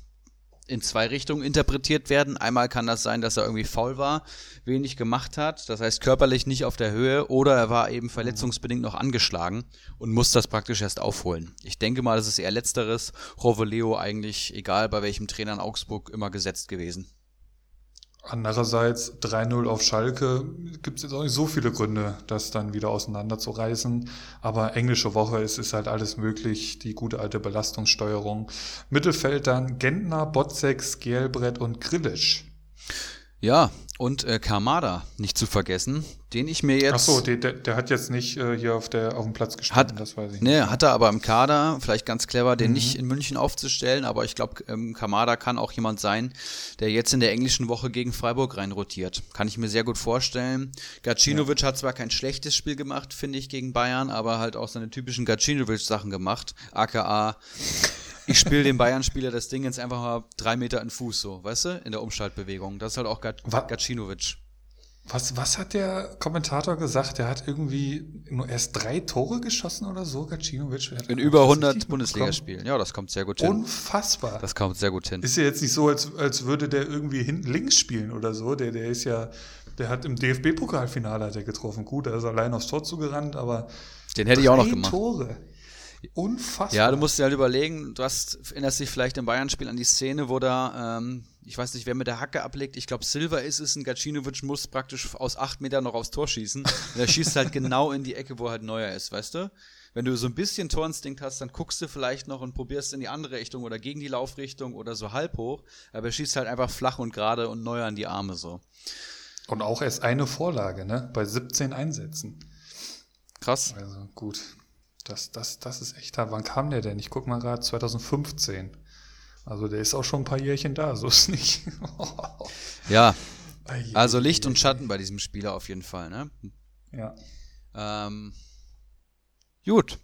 in zwei Richtungen interpretiert werden. Einmal kann das sein, dass er irgendwie faul war, wenig gemacht hat, das heißt körperlich nicht auf der Höhe, oder er war eben verletzungsbedingt noch angeschlagen und muss das praktisch erst aufholen. Ich denke mal, das ist eher letzteres. Roveleo eigentlich, egal bei welchem Trainer in Augsburg, immer gesetzt gewesen. Andererseits 3-0 auf Schalke gibt es jetzt auch nicht so viele Gründe, das dann wieder auseinanderzureißen. Aber englische Woche ist, ist halt alles möglich, die gute alte Belastungssteuerung. Mittelfeld dann Gentner, Botzek, Skelbrett und Grillisch. Ja, und äh, Kamada nicht zu vergessen, den ich mir jetzt. Ach so, der, der hat jetzt nicht äh, hier auf, der, auf dem Platz gestanden, hat, das weiß ich nee, nicht. hat er aber im Kader, vielleicht ganz clever, den mhm. nicht in München aufzustellen, aber ich glaube, ähm, Kamada kann auch jemand sein, der jetzt in der englischen Woche gegen Freiburg reinrotiert. Kann ich mir sehr gut vorstellen. Gacinovic ja. hat zwar kein schlechtes Spiel gemacht, finde ich, gegen Bayern, aber halt auch seine typischen Gacinovic-Sachen gemacht. AKA ich spiele dem Bayern-Spieler das Ding jetzt einfach mal drei Meter in Fuß, so, weißt du, in der Umschaltbewegung. Das ist halt auch Gacinovic. Was, was hat der Kommentator gesagt? Der hat irgendwie nur erst drei Tore geschossen oder so, Gacinovic. In über 100 Bundesligaspielen. Ja, das kommt sehr gut hin. Unfassbar. Das kommt sehr gut hin. Ist ja jetzt nicht so, als, als würde der irgendwie hinten links spielen oder so. Der, der ist ja, der hat im DFB-Pokalfinale hat er getroffen. Gut, er ist allein aufs Tor zugerannt, aber. Den hätte ich auch noch gemacht. Tore. Unfassbar. Ja, du musst dir halt überlegen, du hast, erinnerst dich vielleicht im Bayern-Spiel an die Szene, wo da, ähm, ich weiß nicht, wer mit der Hacke ablegt, ich glaube Silva ist es, ein Gacinovic muss praktisch aus acht Metern noch aufs Tor schießen. Und er schießt halt genau in die Ecke, wo halt Neuer ist, weißt du? Wenn du so ein bisschen Torinstinkt hast, dann guckst du vielleicht noch und probierst in die andere Richtung oder gegen die Laufrichtung oder so halb hoch, aber er schießt halt einfach flach und gerade und Neuer an die Arme so. Und auch erst eine Vorlage, ne? Bei 17 Einsätzen. Krass. Also gut. Das, das, das ist echt hart. Wann kam der denn? Ich guck mal gerade, 2015. Also der ist auch schon ein paar Jährchen da, so ist nicht. [laughs] ja. Also Licht und Schatten bei diesem Spieler auf jeden Fall, ne? Ja. Ähm, gut.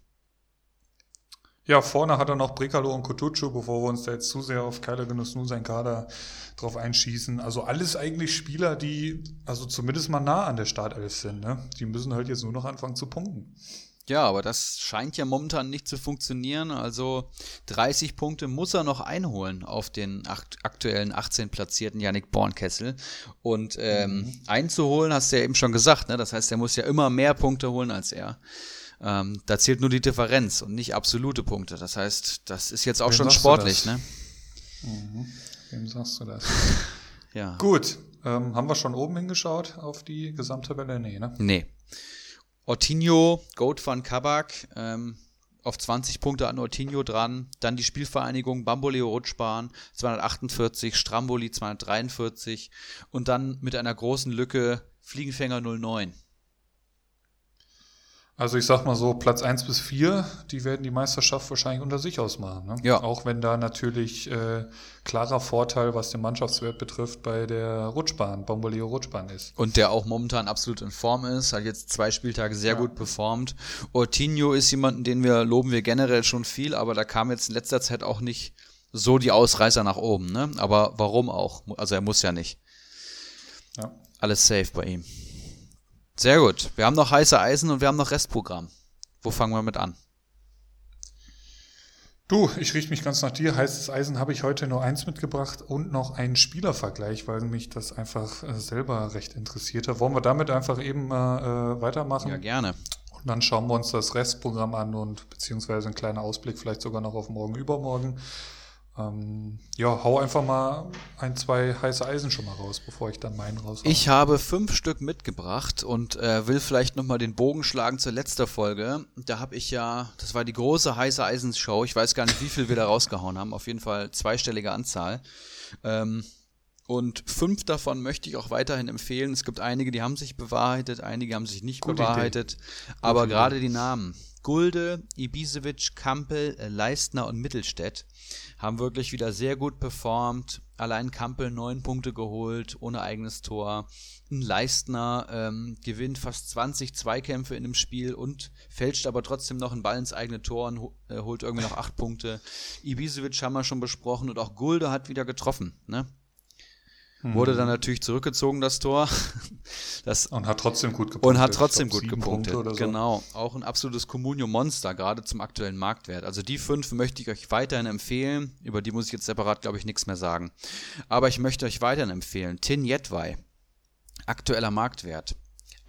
Ja, vorne hat er noch Brekalo und Kutucu, bevor wir uns da jetzt zu sehr auf Keiler Genuss nur sein Kader drauf einschießen. Also alles eigentlich Spieler, die also zumindest mal nah an der Startelf sind. Ne? Die müssen halt jetzt nur noch anfangen zu punkten. Ja, aber das scheint ja momentan nicht zu funktionieren. Also 30 Punkte muss er noch einholen auf den aktuellen 18 platzierten Yannick Bornkessel. Und ähm, mhm. einzuholen, hast du ja eben schon gesagt, ne? das heißt, er muss ja immer mehr Punkte holen als er. Ähm, da zählt nur die Differenz und nicht absolute Punkte. Das heißt, das ist jetzt auch Wem schon sportlich. Ne? Mhm. Wem sagst du das? ja. Gut, ähm, haben wir schon oben hingeschaut auf die Gesamttabelle? Nee, ne? Nee. Ortinho, Goat van Kabak, ähm, auf 20 Punkte an Ortinho dran. Dann die Spielvereinigung Bamboleo Rutschbahn 248, Stramboli 243 und dann mit einer großen Lücke Fliegenfänger 09. Also ich sag mal so, Platz 1 bis 4, die werden die Meisterschaft wahrscheinlich unter sich ausmachen. Ne? Ja. Auch wenn da natürlich äh, klarer Vorteil, was den Mannschaftswert betrifft, bei der Rutschbahn, Bomboleo Rutschbahn ist. Und der auch momentan absolut in Form ist, hat jetzt zwei Spieltage sehr ja. gut performt. Ortinho ist jemanden, den wir loben wir generell schon viel, aber da kam jetzt in letzter Zeit auch nicht so die Ausreißer nach oben. Ne? Aber warum auch? Also er muss ja nicht. Ja. Alles safe bei ihm. Sehr gut. Wir haben noch heiße Eisen und wir haben noch Restprogramm. Wo fangen wir mit an? Du, ich richte mich ganz nach dir. Heißes Eisen habe ich heute nur eins mitgebracht und noch einen Spielervergleich, weil mich das einfach äh, selber recht interessiert hat. Wollen wir damit einfach eben äh, weitermachen? Ja, gerne. Und dann schauen wir uns das Restprogramm an und beziehungsweise ein kleiner Ausblick vielleicht sogar noch auf morgen übermorgen. Ähm, ja, hau einfach mal ein, zwei heiße Eisen schon mal raus, bevor ich dann meinen raus. Ich habe fünf Stück mitgebracht und äh, will vielleicht nochmal den Bogen schlagen zur letzten Folge. Da habe ich ja, das war die große heiße Eisenshow. Ich weiß gar nicht, wie viel wir da rausgehauen haben. Auf jeden Fall zweistellige Anzahl. Ähm, und fünf davon möchte ich auch weiterhin empfehlen. Es gibt einige, die haben sich bewahrheitet, einige haben sich nicht Gute bewahrheitet. Idee. Aber gerade die Namen. Gulde, Ibisevic, Kampel, Leistner und Mittelstädt haben wirklich wieder sehr gut performt. allein Kampel neun Punkte geholt, ohne eigenes Tor. Leistner ähm, gewinnt fast 20 Zweikämpfe in dem Spiel und fälscht aber trotzdem noch einen Ball ins eigene Tor und äh, holt irgendwie noch acht Punkte. Ibisevic haben wir schon besprochen und auch Gulde hat wieder getroffen. Ne? Wurde dann mhm. natürlich zurückgezogen, das Tor. [laughs] Das und hat trotzdem gut gepunktet. Und hat trotzdem glaub, gut gepunktet. So. Genau. Auch ein absolutes Communio-Monster, gerade zum aktuellen Marktwert. Also die fünf möchte ich euch weiterhin empfehlen. Über die muss ich jetzt separat, glaube ich, nichts mehr sagen. Aber ich möchte euch weiterhin empfehlen. Tin Yetwei. Aktueller Marktwert.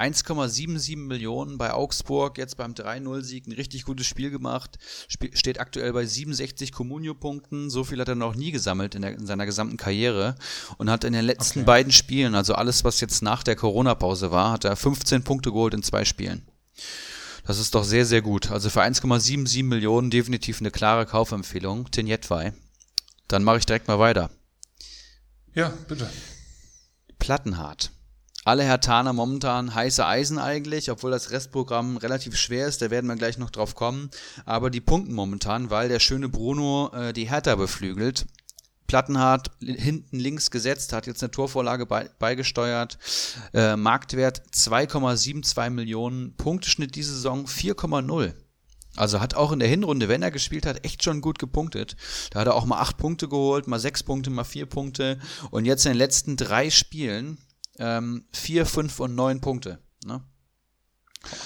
1,77 Millionen bei Augsburg, jetzt beim 3-0-Sieg, ein richtig gutes Spiel gemacht, Sp steht aktuell bei 67 Communio-Punkten, so viel hat er noch nie gesammelt in, der, in, seiner gesamten Karriere und hat in den letzten okay. beiden Spielen, also alles, was jetzt nach der Corona-Pause war, hat er 15 Punkte geholt in zwei Spielen. Das ist doch sehr, sehr gut. Also für 1,77 Millionen definitiv eine klare Kaufempfehlung, Tinjetwei. Dann mache ich direkt mal weiter. Ja, bitte. Plattenhart alle Hertaner momentan heiße Eisen eigentlich, obwohl das Restprogramm relativ schwer ist, da werden wir gleich noch drauf kommen. Aber die punkten momentan, weil der schöne Bruno äh, die Hertha beflügelt. Plattenhardt hinten links gesetzt, hat jetzt eine Torvorlage bei, beigesteuert. Äh, Marktwert 2,72 Millionen, Punkteschnitt diese Saison 4,0. Also hat auch in der Hinrunde, wenn er gespielt hat, echt schon gut gepunktet. Da hat er auch mal acht Punkte geholt, mal sechs Punkte, mal vier Punkte. Und jetzt in den letzten drei Spielen ähm, 4, 5 und 9 Punkte. Ne?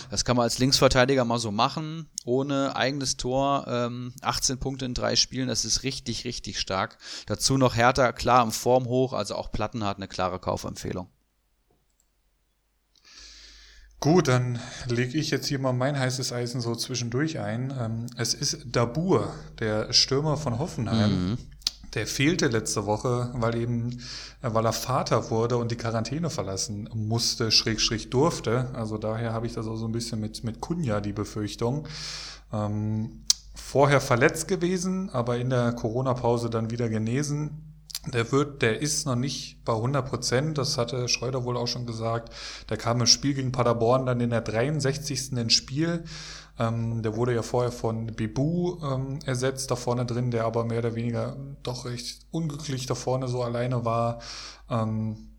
Das kann man als Linksverteidiger mal so machen, ohne eigenes Tor, ähm, 18 Punkte in drei Spielen, das ist richtig, richtig stark. Dazu noch Hertha, klar im Form hoch, also auch Platten hat eine klare Kaufempfehlung. Gut, dann lege ich jetzt hier mal mein heißes Eisen so zwischendurch ein. Ähm, es ist Dabur, der Stürmer von Hoffenheim. Mhm. Der fehlte letzte Woche, weil eben, äh, weil er Vater wurde und die Quarantäne verlassen musste, schräg, schräg durfte. Also daher habe ich das auch so ein bisschen mit, mit Kunja, die Befürchtung. Ähm, vorher verletzt gewesen, aber in der Corona-Pause dann wieder genesen. Der wird, der ist noch nicht bei 100 Prozent, das hatte Schreuder wohl auch schon gesagt. Der kam im Spiel gegen Paderborn dann in der 63. ins Spiel ähm, der wurde ja vorher von Bebu ähm, ersetzt, da vorne drin, der aber mehr oder weniger doch recht unglücklich da vorne so alleine war. Ähm,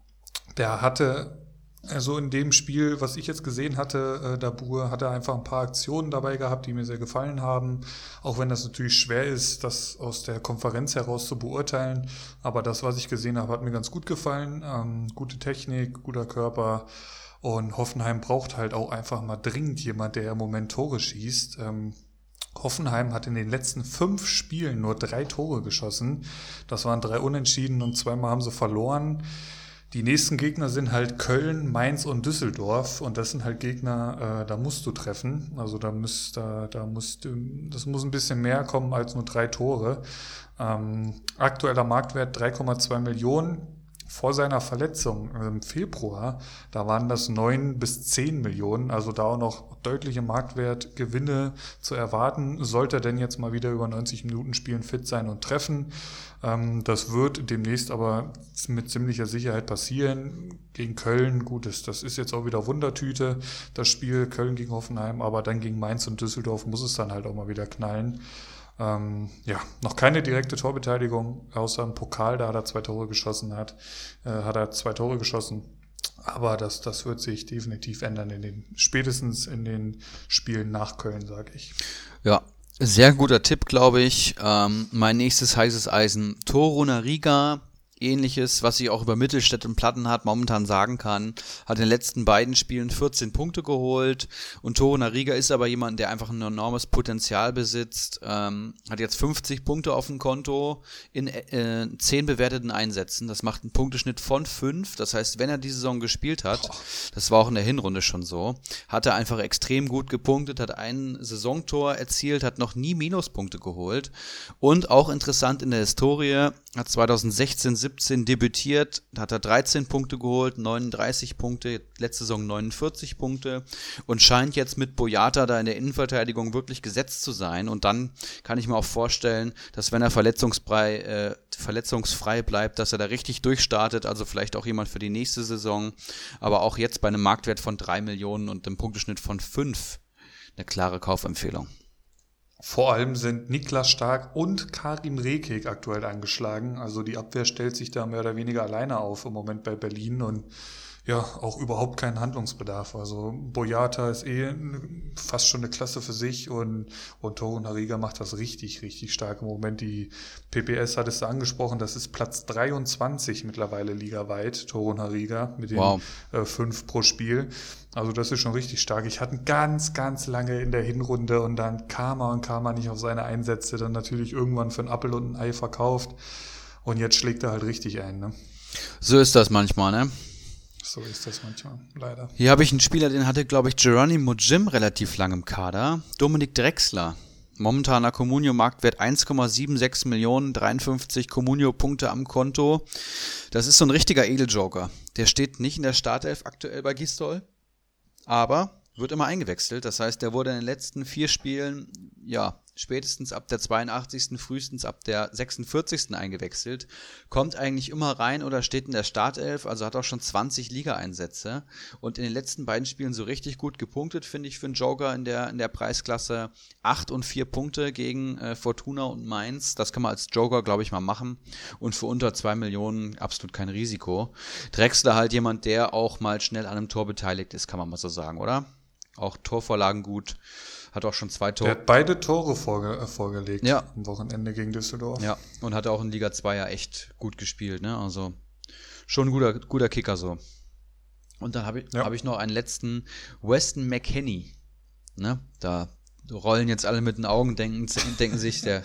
der hatte also in dem Spiel, was ich jetzt gesehen hatte, äh, Dabur hatte einfach ein paar Aktionen dabei gehabt, die mir sehr gefallen haben. Auch wenn das natürlich schwer ist, das aus der Konferenz heraus zu beurteilen. Aber das, was ich gesehen habe, hat mir ganz gut gefallen. Ähm, gute Technik, guter Körper. Und Hoffenheim braucht halt auch einfach mal dringend jemand, der im Moment Tore schießt. Ähm, Hoffenheim hat in den letzten fünf Spielen nur drei Tore geschossen. Das waren drei Unentschieden und zweimal haben sie verloren. Die nächsten Gegner sind halt Köln, Mainz und Düsseldorf und das sind halt Gegner, äh, da musst du treffen. Also da müsst, da, da musst du, das muss ein bisschen mehr kommen als nur drei Tore. Ähm, aktueller Marktwert 3,2 Millionen vor seiner Verletzung im Februar, da waren das neun bis zehn Millionen, also da auch noch deutliche Marktwertgewinne zu erwarten. Sollte er denn jetzt mal wieder über 90 Minuten spielen, fit sein und treffen. Ähm, das wird demnächst aber mit ziemlicher Sicherheit passieren. Gegen Köln, gut, das, das ist jetzt auch wieder Wundertüte, das Spiel Köln gegen Hoffenheim, aber dann gegen Mainz und Düsseldorf muss es dann halt auch mal wieder knallen. Ähm, ja, noch keine direkte Torbeteiligung, außer im Pokal, da hat er zwei Tore geschossen hat, äh, hat er zwei Tore geschossen. Aber das, das wird sich definitiv ändern in den, spätestens in den Spielen nach Köln, sage ich. Ja, sehr guter Tipp, glaube ich. Ähm, mein nächstes heißes Eisen, Toruna Riga ähnliches, was ich auch über Mittelstädt und Plattenhardt momentan sagen kann. Hat in den letzten beiden Spielen 14 Punkte geholt und Toro Nariga ist aber jemand, der einfach ein enormes Potenzial besitzt. Ähm, hat jetzt 50 Punkte auf dem Konto in äh, 10 bewerteten Einsätzen. Das macht einen Punkteschnitt von 5. Das heißt, wenn er die Saison gespielt hat, das war auch in der Hinrunde schon so, hat er einfach extrem gut gepunktet, hat ein Saisontor erzielt, hat noch nie Minuspunkte geholt und auch interessant in der Historie, hat 2016, 17 debütiert, hat er 13 Punkte geholt, 39 Punkte, letzte Saison 49 Punkte und scheint jetzt mit Boyata da in der Innenverteidigung wirklich gesetzt zu sein. Und dann kann ich mir auch vorstellen, dass wenn er verletzungsfrei, äh, verletzungsfrei bleibt, dass er da richtig durchstartet, also vielleicht auch jemand für die nächste Saison, aber auch jetzt bei einem Marktwert von 3 Millionen und einem Punkteschnitt von 5 eine klare Kaufempfehlung. Vor allem sind Niklas Stark und Karim Rekik aktuell angeschlagen. Also die Abwehr stellt sich da mehr oder weniger alleine auf im Moment bei Berlin und ja, auch überhaupt keinen Handlungsbedarf. Also Boyata ist eh fast schon eine Klasse für sich und, und Torun Hariga macht das richtig, richtig stark im Moment. Die PPS hat es da angesprochen, das ist Platz 23 mittlerweile ligaweit, Torun Hariga, mit den wow. äh, fünf pro Spiel. Also das ist schon richtig stark. Ich hatte ganz, ganz lange in der Hinrunde und dann kam er und kam er nicht auf seine Einsätze, dann natürlich irgendwann für einen Appel und ein Ei verkauft und jetzt schlägt er halt richtig ein. Ne? So ist das manchmal, ne? So ist das manchmal, leider. Hier habe ich einen Spieler, den hatte, glaube ich, Geronimo Jim relativ lang im Kader. Dominik Drexler. Momentaner Comunio-Marktwert 1,76 Millionen, 53 Comunio-Punkte am Konto. Das ist so ein richtiger Edeljoker. Der steht nicht in der Startelf aktuell bei Gistol, aber wird immer eingewechselt. Das heißt, der wurde in den letzten vier Spielen, ja, spätestens ab der 82., frühestens ab der 46. eingewechselt, kommt eigentlich immer rein oder steht in der Startelf, also hat auch schon 20 Liga-Einsätze und in den letzten beiden Spielen so richtig gut gepunktet, finde ich, für einen Joker in der, in der Preisklasse. 8 und 4 Punkte gegen äh, Fortuna und Mainz, das kann man als Joker, glaube ich, mal machen und für unter 2 Millionen absolut kein Risiko. Drexler halt jemand, der auch mal schnell an einem Tor beteiligt ist, kann man mal so sagen, oder? Auch Torvorlagen gut. Hat auch schon zwei Tore. Der hat beide Tore vorge äh, vorgelegt ja. am Wochenende gegen Düsseldorf. Ja, und hat auch in Liga 2 ja echt gut gespielt, ne? Also schon ein guter, guter Kicker so. Und dann habe ich, ja. hab ich noch einen letzten Weston McKenney. Ne? Da rollen jetzt alle mit den Augen, denken, denken sich, der,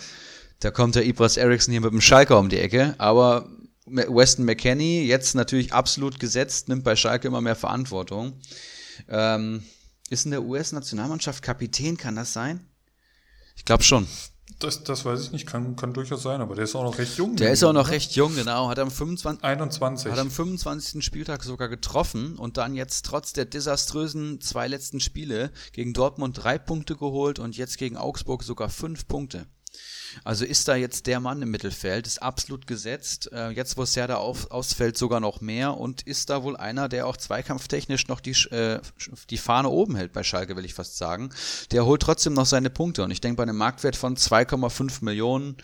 da kommt der Ibras Eriksson hier mit dem Schalker um die Ecke. Aber Weston McKenney, jetzt natürlich absolut gesetzt, nimmt bei Schalke immer mehr Verantwortung. Ähm, ist in der US-Nationalmannschaft Kapitän, kann das sein? Ich glaube schon. Das, das weiß ich nicht, kann, kann durchaus sein, aber der ist auch noch recht jung. Der ist auch noch recht jung, genau. Hat am 25. 21. Hat am 25. Spieltag sogar getroffen und dann jetzt trotz der desaströsen zwei letzten Spiele gegen Dortmund drei Punkte geholt und jetzt gegen Augsburg sogar fünf Punkte. Also ist da jetzt der Mann im Mittelfeld, ist absolut gesetzt. Äh, jetzt, wo Serda auf, ausfällt, sogar noch mehr und ist da wohl einer, der auch zweikampftechnisch noch die, äh, die Fahne oben hält bei Schalke, will ich fast sagen. Der holt trotzdem noch seine Punkte und ich denke, bei einem Marktwert von 2,5 Millionen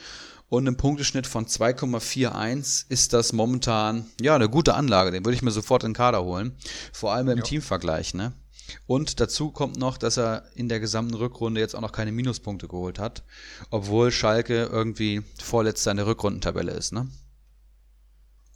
und einem Punkteschnitt von 2,41 ist das momentan ja eine gute Anlage. Den würde ich mir sofort in den Kader holen. Vor allem im ja. Teamvergleich, ne? Und dazu kommt noch, dass er in der gesamten Rückrunde jetzt auch noch keine Minuspunkte geholt hat, obwohl Schalke irgendwie vorletzter in der Rückrundentabelle ist, ne?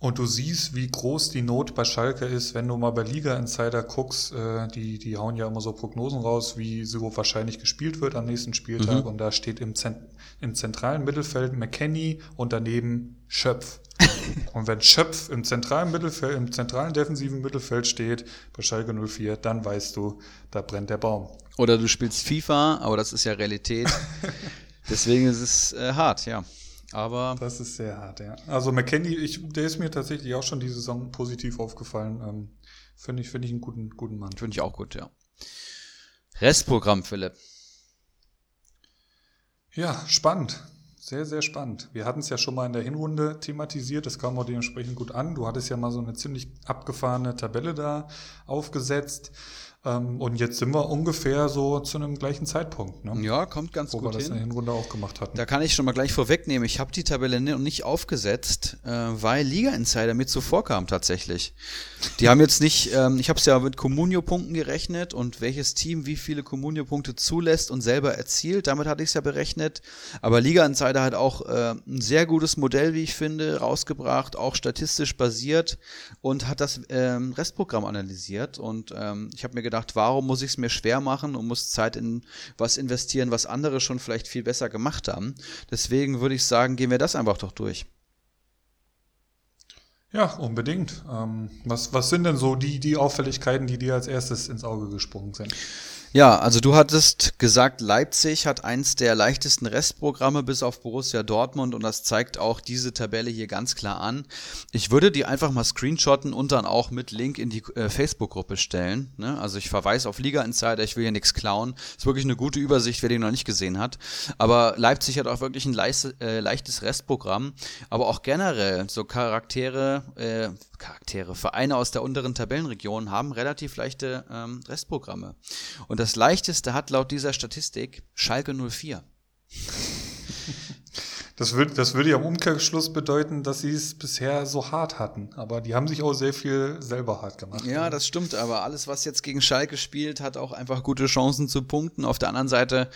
Und du siehst, wie groß die Not bei Schalke ist, wenn du mal bei Liga Insider guckst, äh, die, die hauen ja immer so Prognosen raus, wie so wahrscheinlich gespielt wird am nächsten Spieltag. Mhm. Und da steht im, Zent im zentralen Mittelfeld McKenny und daneben Schöpf. [laughs] und wenn Schöpf im zentralen Mittelfeld, im zentralen defensiven Mittelfeld steht, bei Schalke 04, dann weißt du, da brennt der Baum. Oder du spielst FIFA, aber das ist ja Realität. [laughs] Deswegen ist es äh, hart, ja. Aber das ist sehr hart, ja. Also McKenny, ich, der ist mir tatsächlich auch schon die Saison positiv aufgefallen. Ähm, Finde ich, finde ich einen guten, guten Mann. Finde ich auch gut, ja. Restprogramm, Philipp. Ja, spannend. Sehr, sehr spannend. Wir hatten es ja schon mal in der Hinrunde thematisiert. Das kam auch dementsprechend gut an. Du hattest ja mal so eine ziemlich abgefahrene Tabelle da aufgesetzt. Ähm, und jetzt sind wir ungefähr so zu einem gleichen Zeitpunkt. Ne? Ja, kommt ganz Wo gut wir das in der Hinrunde auch gemacht hatten. Da kann ich schon mal gleich vorwegnehmen. Ich habe die Tabelle nicht aufgesetzt, äh, weil Liga Insider mir zuvorkam tatsächlich. Die haben jetzt nicht, ähm, ich habe es ja mit Comunio-Punkten gerechnet und welches Team wie viele Comunio-Punkte zulässt und selber erzielt. Damit hatte ich es ja berechnet. Aber Liga Insider hat auch äh, ein sehr gutes Modell, wie ich finde, rausgebracht, auch statistisch basiert und hat das ähm, Restprogramm analysiert. Und ich habe mir gedacht, gedacht, warum muss ich es mir schwer machen und muss Zeit in was investieren, was andere schon vielleicht viel besser gemacht haben. Deswegen würde ich sagen, gehen wir das einfach doch durch. Ja, unbedingt. Ähm, was, was sind denn so die, die Auffälligkeiten, die dir als erstes ins Auge gesprungen sind? Ja, also du hattest gesagt, Leipzig hat eins der leichtesten Restprogramme bis auf Borussia Dortmund und das zeigt auch diese Tabelle hier ganz klar an. Ich würde die einfach mal screenshotten und dann auch mit Link in die äh, Facebook-Gruppe stellen. Ne? Also ich verweise auf Liga Insider, ich will hier nichts klauen. Ist wirklich eine gute Übersicht, wer die noch nicht gesehen hat. Aber Leipzig hat auch wirklich ein leiste, äh, leichtes Restprogramm, aber auch generell so Charaktere, äh, Charaktere, Vereine aus der unteren Tabellenregion haben relativ leichte ähm, Restprogramme. Und das leichteste hat laut dieser Statistik Schalke 04. Das würde, das würde ja im Umkehrschluss bedeuten, dass sie es bisher so hart hatten. Aber die haben sich auch sehr viel selber hart gemacht. Ja, das stimmt. Aber alles, was jetzt gegen Schalke spielt, hat auch einfach gute Chancen zu punkten. Auf der anderen Seite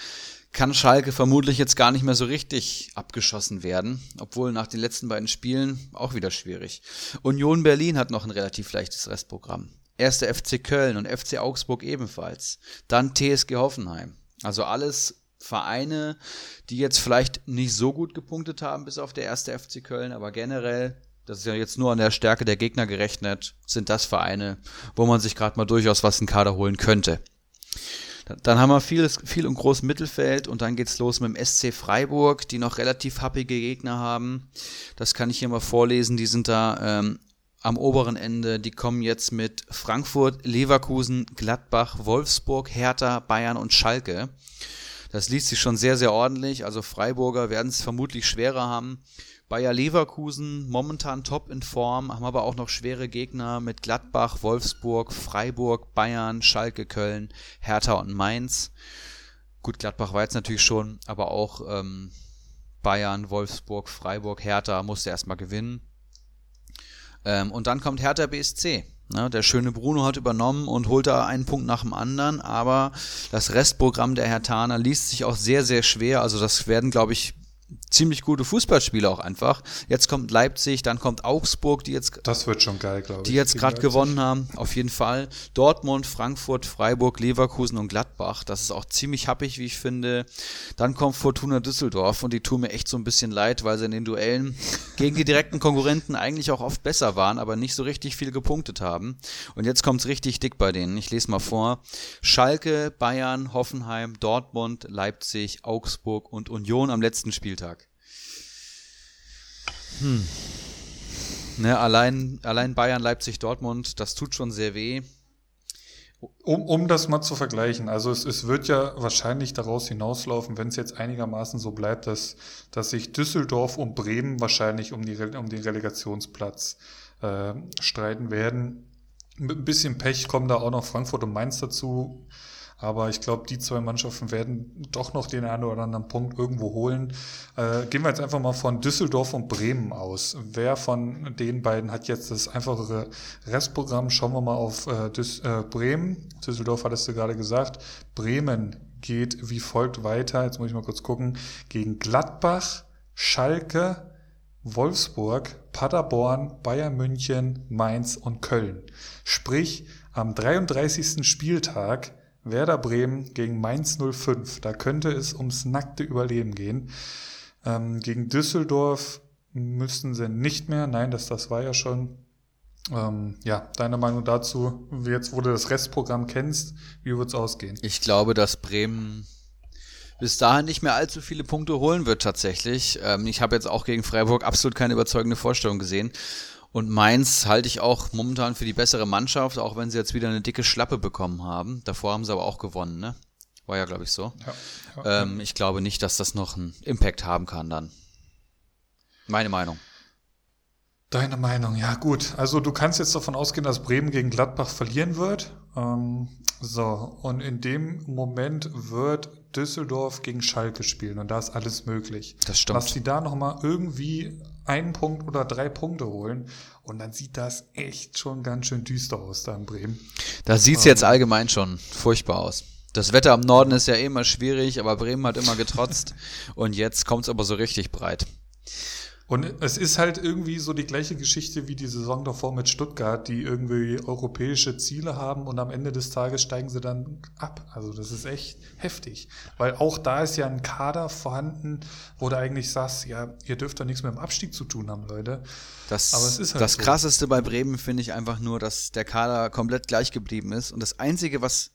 kann Schalke vermutlich jetzt gar nicht mehr so richtig abgeschossen werden. Obwohl nach den letzten beiden Spielen auch wieder schwierig. Union Berlin hat noch ein relativ leichtes Restprogramm. Erster FC Köln und FC Augsburg ebenfalls. Dann TSG Hoffenheim. Also alles Vereine, die jetzt vielleicht nicht so gut gepunktet haben, bis auf der erste FC Köln, aber generell, das ist ja jetzt nur an der Stärke der Gegner gerechnet, sind das Vereine, wo man sich gerade mal durchaus was in Kader holen könnte. Dann haben wir viel, viel im großen Mittelfeld und dann geht's los mit dem SC Freiburg, die noch relativ happige Gegner haben. Das kann ich hier mal vorlesen. Die sind da ähm, am oberen Ende. Die kommen jetzt mit Frankfurt, Leverkusen, Gladbach, Wolfsburg, Hertha, Bayern und Schalke. Das liest sich schon sehr, sehr ordentlich. Also Freiburger werden es vermutlich schwerer haben. Bayer Leverkusen momentan top in Form, haben aber auch noch schwere Gegner mit Gladbach, Wolfsburg, Freiburg, Bayern, Schalke, Köln, Hertha und Mainz. Gut, Gladbach war jetzt natürlich schon, aber auch ähm, Bayern, Wolfsburg, Freiburg, Hertha musste erstmal gewinnen. Ähm, und dann kommt Hertha BSC. Ne, der schöne Bruno hat übernommen und holt da einen Punkt nach dem anderen, aber das Restprogramm der Hertaner liest sich auch sehr, sehr schwer. Also das werden, glaube ich, ziemlich gute Fußballspiele auch einfach. Jetzt kommt Leipzig, dann kommt Augsburg, die jetzt das wird schon geil, glaube ich. Die jetzt gerade gewonnen haben, auf jeden Fall. Dortmund, Frankfurt, Freiburg, Leverkusen und Gladbach. Das ist auch ziemlich happig, wie ich finde. Dann kommt Fortuna Düsseldorf und die tun mir echt so ein bisschen leid, weil sie in den Duellen [laughs] gegen die direkten Konkurrenten eigentlich auch oft besser waren, aber nicht so richtig viel gepunktet haben. Und jetzt kommt's richtig dick bei denen. Ich lese mal vor: Schalke, Bayern, Hoffenheim, Dortmund, Leipzig, Augsburg und Union am letzten Spieltag. Hm. Ne, allein, allein Bayern, Leipzig, Dortmund, das tut schon sehr weh. Um, um das mal zu vergleichen, also es, es wird ja wahrscheinlich daraus hinauslaufen, wenn es jetzt einigermaßen so bleibt, dass, dass sich Düsseldorf und Bremen wahrscheinlich um, die, um den Relegationsplatz äh, streiten werden. Mit ein bisschen Pech kommen da auch noch Frankfurt und Mainz dazu. Aber ich glaube, die zwei Mannschaften werden doch noch den einen oder anderen Punkt irgendwo holen. Äh, gehen wir jetzt einfach mal von Düsseldorf und Bremen aus. Wer von den beiden hat jetzt das einfachere Restprogramm? Schauen wir mal auf äh, Düs äh, Bremen. Düsseldorf hattest du gerade gesagt. Bremen geht wie folgt weiter. Jetzt muss ich mal kurz gucken. Gegen Gladbach, Schalke, Wolfsburg, Paderborn, Bayern München, Mainz und Köln. Sprich, am 33. Spieltag Werder Bremen gegen Mainz 05. Da könnte es ums nackte Überleben gehen. Ähm, gegen Düsseldorf müssten sie nicht mehr. Nein, das, das war ja schon. Ähm, ja, deine Meinung dazu, jetzt wo du das Restprogramm kennst, wie wird es ausgehen? Ich glaube, dass Bremen bis dahin nicht mehr allzu viele Punkte holen wird tatsächlich. Ähm, ich habe jetzt auch gegen Freiburg absolut keine überzeugende Vorstellung gesehen. Und Mainz halte ich auch momentan für die bessere Mannschaft, auch wenn sie jetzt wieder eine dicke Schlappe bekommen haben. Davor haben sie aber auch gewonnen, ne? War ja, glaube ich, so. Ja, ja, ähm, ich glaube nicht, dass das noch einen Impact haben kann dann. Meine Meinung. Deine Meinung, ja gut. Also du kannst jetzt davon ausgehen, dass Bremen gegen Gladbach verlieren wird. Ähm, so, und in dem Moment wird Düsseldorf gegen Schalke spielen und da ist alles möglich. Das stimmt. Dass sie da nochmal irgendwie einen Punkt oder drei Punkte holen und dann sieht das echt schon ganz schön düster aus da in Bremen. Da sieht's ähm, jetzt allgemein schon furchtbar aus. Das Wetter am Norden ist ja eh immer schwierig, aber Bremen hat immer getrotzt [laughs] und jetzt kommt's aber so richtig breit. Und es ist halt irgendwie so die gleiche Geschichte wie die Saison davor mit Stuttgart, die irgendwie europäische Ziele haben und am Ende des Tages steigen sie dann ab. Also das ist echt heftig. Weil auch da ist ja ein Kader vorhanden, wo du eigentlich sagst, ja, ihr dürft doch nichts mit dem Abstieg zu tun haben, Leute. Das, Aber es ist halt das so. krasseste bei Bremen finde ich einfach nur, dass der Kader komplett gleich geblieben ist. Und das Einzige, was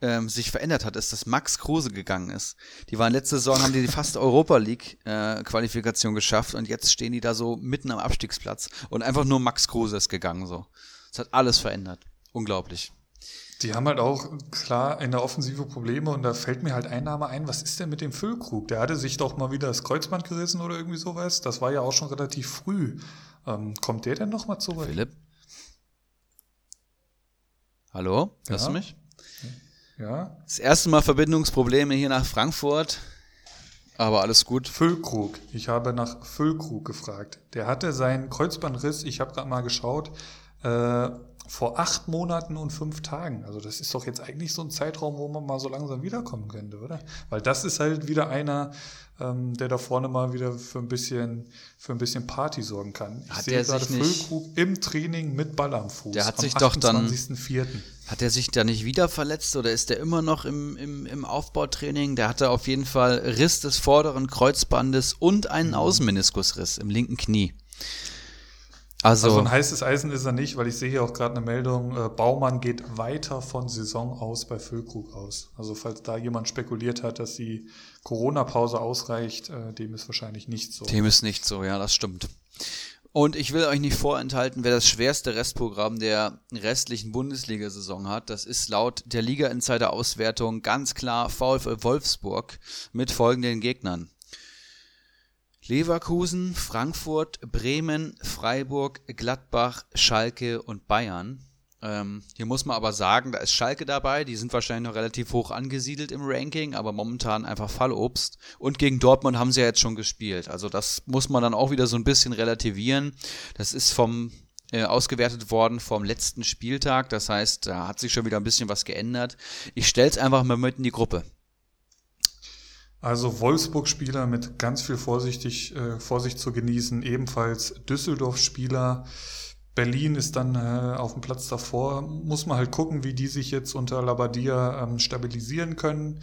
ähm, sich verändert hat, ist, dass Max Kruse gegangen ist. Die waren letzte Saison, haben die fast Europa League äh, Qualifikation geschafft und jetzt stehen die da so mitten am Abstiegsplatz und einfach nur Max Kruse ist gegangen so. Das hat alles verändert. Unglaublich. Die haben halt auch klar in der Offensive Probleme und da fällt mir halt ein Name ein, was ist denn mit dem Füllkrug? Der hatte sich doch mal wieder das Kreuzband gerissen oder irgendwie sowas. Das war ja auch schon relativ früh. Ähm, kommt der denn nochmal zurück? Philipp? Hallo? Hörst ja. du mich? Ja. Das erste Mal Verbindungsprobleme hier nach Frankfurt. Aber alles gut. Füllkrug. Ich habe nach Füllkrug gefragt. Der hatte seinen Kreuzbandriss, ich habe gerade mal geschaut, äh, vor acht Monaten und fünf Tagen. Also das ist doch jetzt eigentlich so ein Zeitraum, wo man mal so langsam wiederkommen könnte, oder? Weil das ist halt wieder einer, ähm, der da vorne mal wieder für ein bisschen, für ein bisschen Party sorgen kann. Ich hat sehe gerade Füllkrug im Training mit Ball am Fuß. Der hat sich doch dann. Hat er sich da nicht wieder verletzt oder ist der immer noch im, im, im Aufbautraining? Der hatte auf jeden Fall Riss des vorderen Kreuzbandes und einen mhm. Außenmeniskusriss im linken Knie. Also, also ein heißes Eisen ist er nicht, weil ich sehe hier auch gerade eine Meldung, äh, Baumann geht weiter von Saison aus bei Füllkrug aus. Also falls da jemand spekuliert hat, dass die Corona-Pause ausreicht, äh, dem ist wahrscheinlich nicht so. Dem ist nicht so, ja, das stimmt. Und ich will euch nicht vorenthalten, wer das schwerste Restprogramm der restlichen Bundesliga-Saison hat. Das ist laut der Liga-Insider-Auswertung ganz klar VfL Wolfsburg mit folgenden Gegnern. Leverkusen, Frankfurt, Bremen, Freiburg, Gladbach, Schalke und Bayern. Ähm, hier muss man aber sagen, da ist Schalke dabei, die sind wahrscheinlich noch relativ hoch angesiedelt im Ranking, aber momentan einfach Fallobst. Und gegen Dortmund haben sie ja jetzt schon gespielt. Also das muss man dann auch wieder so ein bisschen relativieren. Das ist vom äh, ausgewertet worden vom letzten Spieltag. Das heißt, da hat sich schon wieder ein bisschen was geändert. Ich stelle es einfach mal mit in die Gruppe. Also Wolfsburg-Spieler mit ganz viel vorsichtig, äh, Vorsicht zu genießen, ebenfalls Düsseldorf-Spieler. Berlin ist dann äh, auf dem Platz davor. Muss man halt gucken, wie die sich jetzt unter Labadia ähm, stabilisieren können.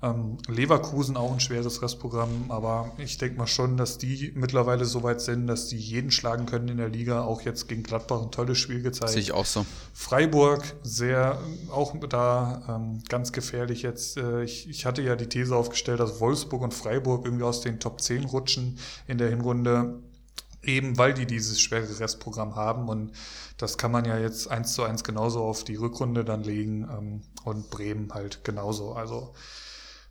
Ähm, Leverkusen auch ein schweres Restprogramm, aber ich denke mal schon, dass die mittlerweile so weit sind, dass die jeden schlagen können in der Liga. Auch jetzt gegen Gladbach ein tolles Spiel gezeigt. Sehe ich auch so. Freiburg sehr, auch da ähm, ganz gefährlich jetzt. Äh, ich, ich hatte ja die These aufgestellt, dass Wolfsburg und Freiburg irgendwie aus den Top 10 rutschen in der Hinrunde. Eben weil die dieses schwere Restprogramm haben und das kann man ja jetzt eins zu eins genauso auf die Rückrunde dann legen ähm, und Bremen halt genauso. Also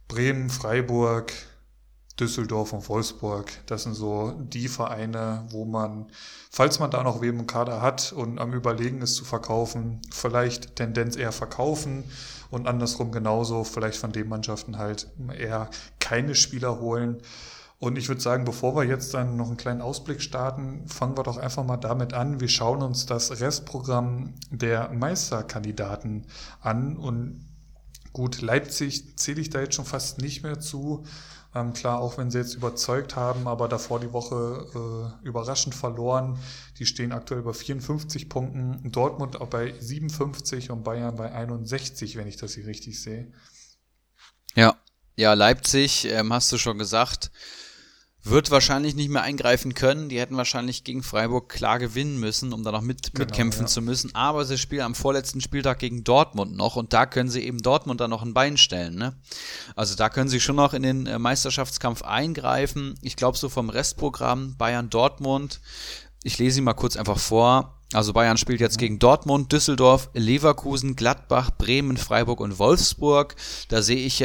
Bremen, Freiburg, Düsseldorf und Wolfsburg, das sind so die Vereine, wo man, falls man da noch wem im Kader hat und am Überlegen ist zu verkaufen, vielleicht Tendenz eher verkaufen und andersrum genauso, vielleicht von den Mannschaften halt eher keine Spieler holen. Und ich würde sagen, bevor wir jetzt dann noch einen kleinen Ausblick starten, fangen wir doch einfach mal damit an. Wir schauen uns das Restprogramm der Meisterkandidaten an und Gut, Leipzig zähle ich da jetzt schon fast nicht mehr zu. Ähm, klar, auch wenn sie jetzt überzeugt haben, aber davor die Woche äh, überraschend verloren. Die stehen aktuell bei 54 Punkten. Dortmund auch bei 57 und Bayern bei 61, wenn ich das hier richtig sehe. Ja, ja, Leipzig, ähm, hast du schon gesagt, wird wahrscheinlich nicht mehr eingreifen können. Die hätten wahrscheinlich gegen Freiburg klar gewinnen müssen, um da noch mit, genau, mitkämpfen ja. zu müssen. Aber sie spielen am vorletzten Spieltag gegen Dortmund noch und da können sie eben Dortmund dann noch ein Bein stellen. Ne? Also da können sie schon noch in den äh, Meisterschaftskampf eingreifen. Ich glaube, so vom Restprogramm Bayern-Dortmund. Ich lese ihn mal kurz einfach vor. Also Bayern spielt jetzt gegen Dortmund, Düsseldorf, Leverkusen, Gladbach, Bremen, Freiburg und Wolfsburg. Da sehe ich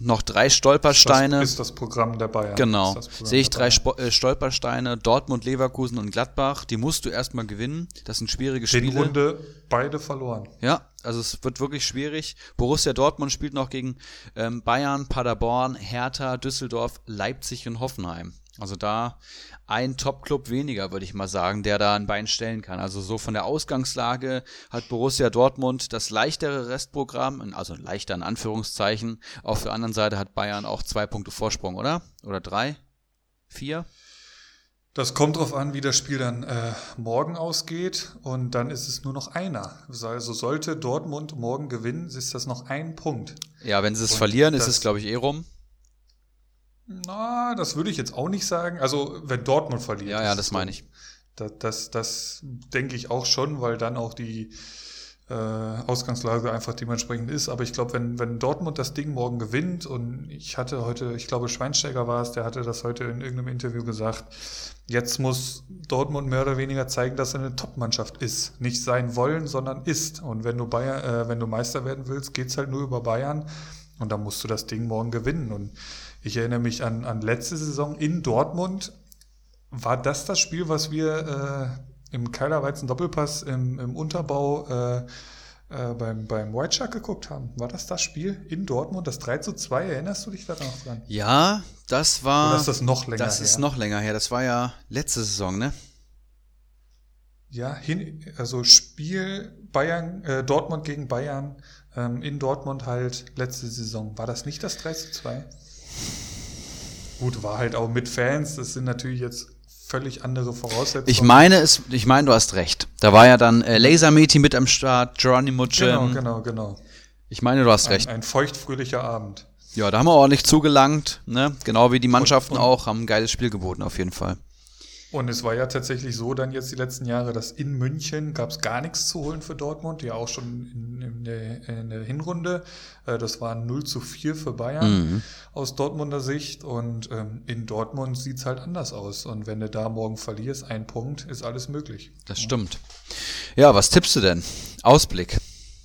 noch drei Stolpersteine. Das ist das Programm der Bayern. Genau. Sehe ich drei Sp äh, Stolpersteine, Dortmund, Leverkusen und Gladbach. Die musst du erstmal gewinnen. Das sind schwierige Spiele. Die Runde beide verloren. Ja, also es wird wirklich schwierig. Borussia Dortmund spielt noch gegen ähm, Bayern, Paderborn, Hertha, Düsseldorf, Leipzig und Hoffenheim. Also da ein Top-Club weniger, würde ich mal sagen, der da ein Bein stellen kann. Also so von der Ausgangslage hat Borussia Dortmund das leichtere Restprogramm, also leichter in Anführungszeichen. Auf der anderen Seite hat Bayern auch zwei Punkte Vorsprung, oder? Oder drei? Vier? Das kommt darauf an, wie das Spiel dann äh, morgen ausgeht und dann ist es nur noch einer. Also sollte Dortmund morgen gewinnen, ist das noch ein Punkt. Ja, wenn sie es und verlieren, ist es, glaube ich, eh rum. Na, das würde ich jetzt auch nicht sagen. Also, wenn Dortmund verliert. Ja, ja, das meine ich. Das, das, das denke ich auch schon, weil dann auch die äh, Ausgangslage einfach dementsprechend ist. Aber ich glaube, wenn, wenn Dortmund das Ding morgen gewinnt und ich hatte heute, ich glaube, Schweinsteiger war es, der hatte das heute in irgendeinem Interview gesagt, jetzt muss Dortmund mehr oder weniger zeigen, dass er eine Top-Mannschaft ist. Nicht sein wollen, sondern ist. Und wenn du Bayern, äh, wenn du Meister werden willst, geht's halt nur über Bayern. Und dann musst du das Ding morgen gewinnen. Und ich erinnere mich an, an letzte Saison in Dortmund. War das das Spiel, was wir äh, im Keilerweizen Doppelpass im, im Unterbau äh, äh, beim, beim White Shark geguckt haben. War das das Spiel in Dortmund, das 3 zu 2? Erinnerst du dich da noch dran? Ja, das war. Oder ist das noch länger Das her? ist noch länger her. Das war ja letzte Saison, ne? Ja, hin, also Spiel Bayern, äh, Dortmund gegen Bayern ähm, in Dortmund halt letzte Saison. War das nicht das 3 zu 2? Gut, war halt auch mit Fans. Das sind natürlich jetzt völlig andere Voraussetzungen. Ich meine es, ich meine, du hast recht. Da war ja dann äh, Lasermeti mit am Start, Geronimo Jim. Genau, genau, genau. Ich meine, du hast Ein, recht. ein feuchtfröhlicher Abend. Ja, da haben wir ordentlich zugelangt, ne? Genau wie die Mannschaften Und- und- auch, haben ein geiles Spiel geboten, auf jeden Fall. Und es war ja tatsächlich so dann jetzt die letzten Jahre, dass in München gab es gar nichts zu holen für Dortmund, ja auch schon in, in, der, in der Hinrunde. Äh, Das war 0 zu 4 für Bayern Mhm. aus Dortmunder Sicht. Und ähm, in Dortmund sieht es halt anders aus. Und wenn du da morgen verlierst, ein Punkt, ist alles möglich. Das stimmt. Ja, was tippst du denn? Ausblick.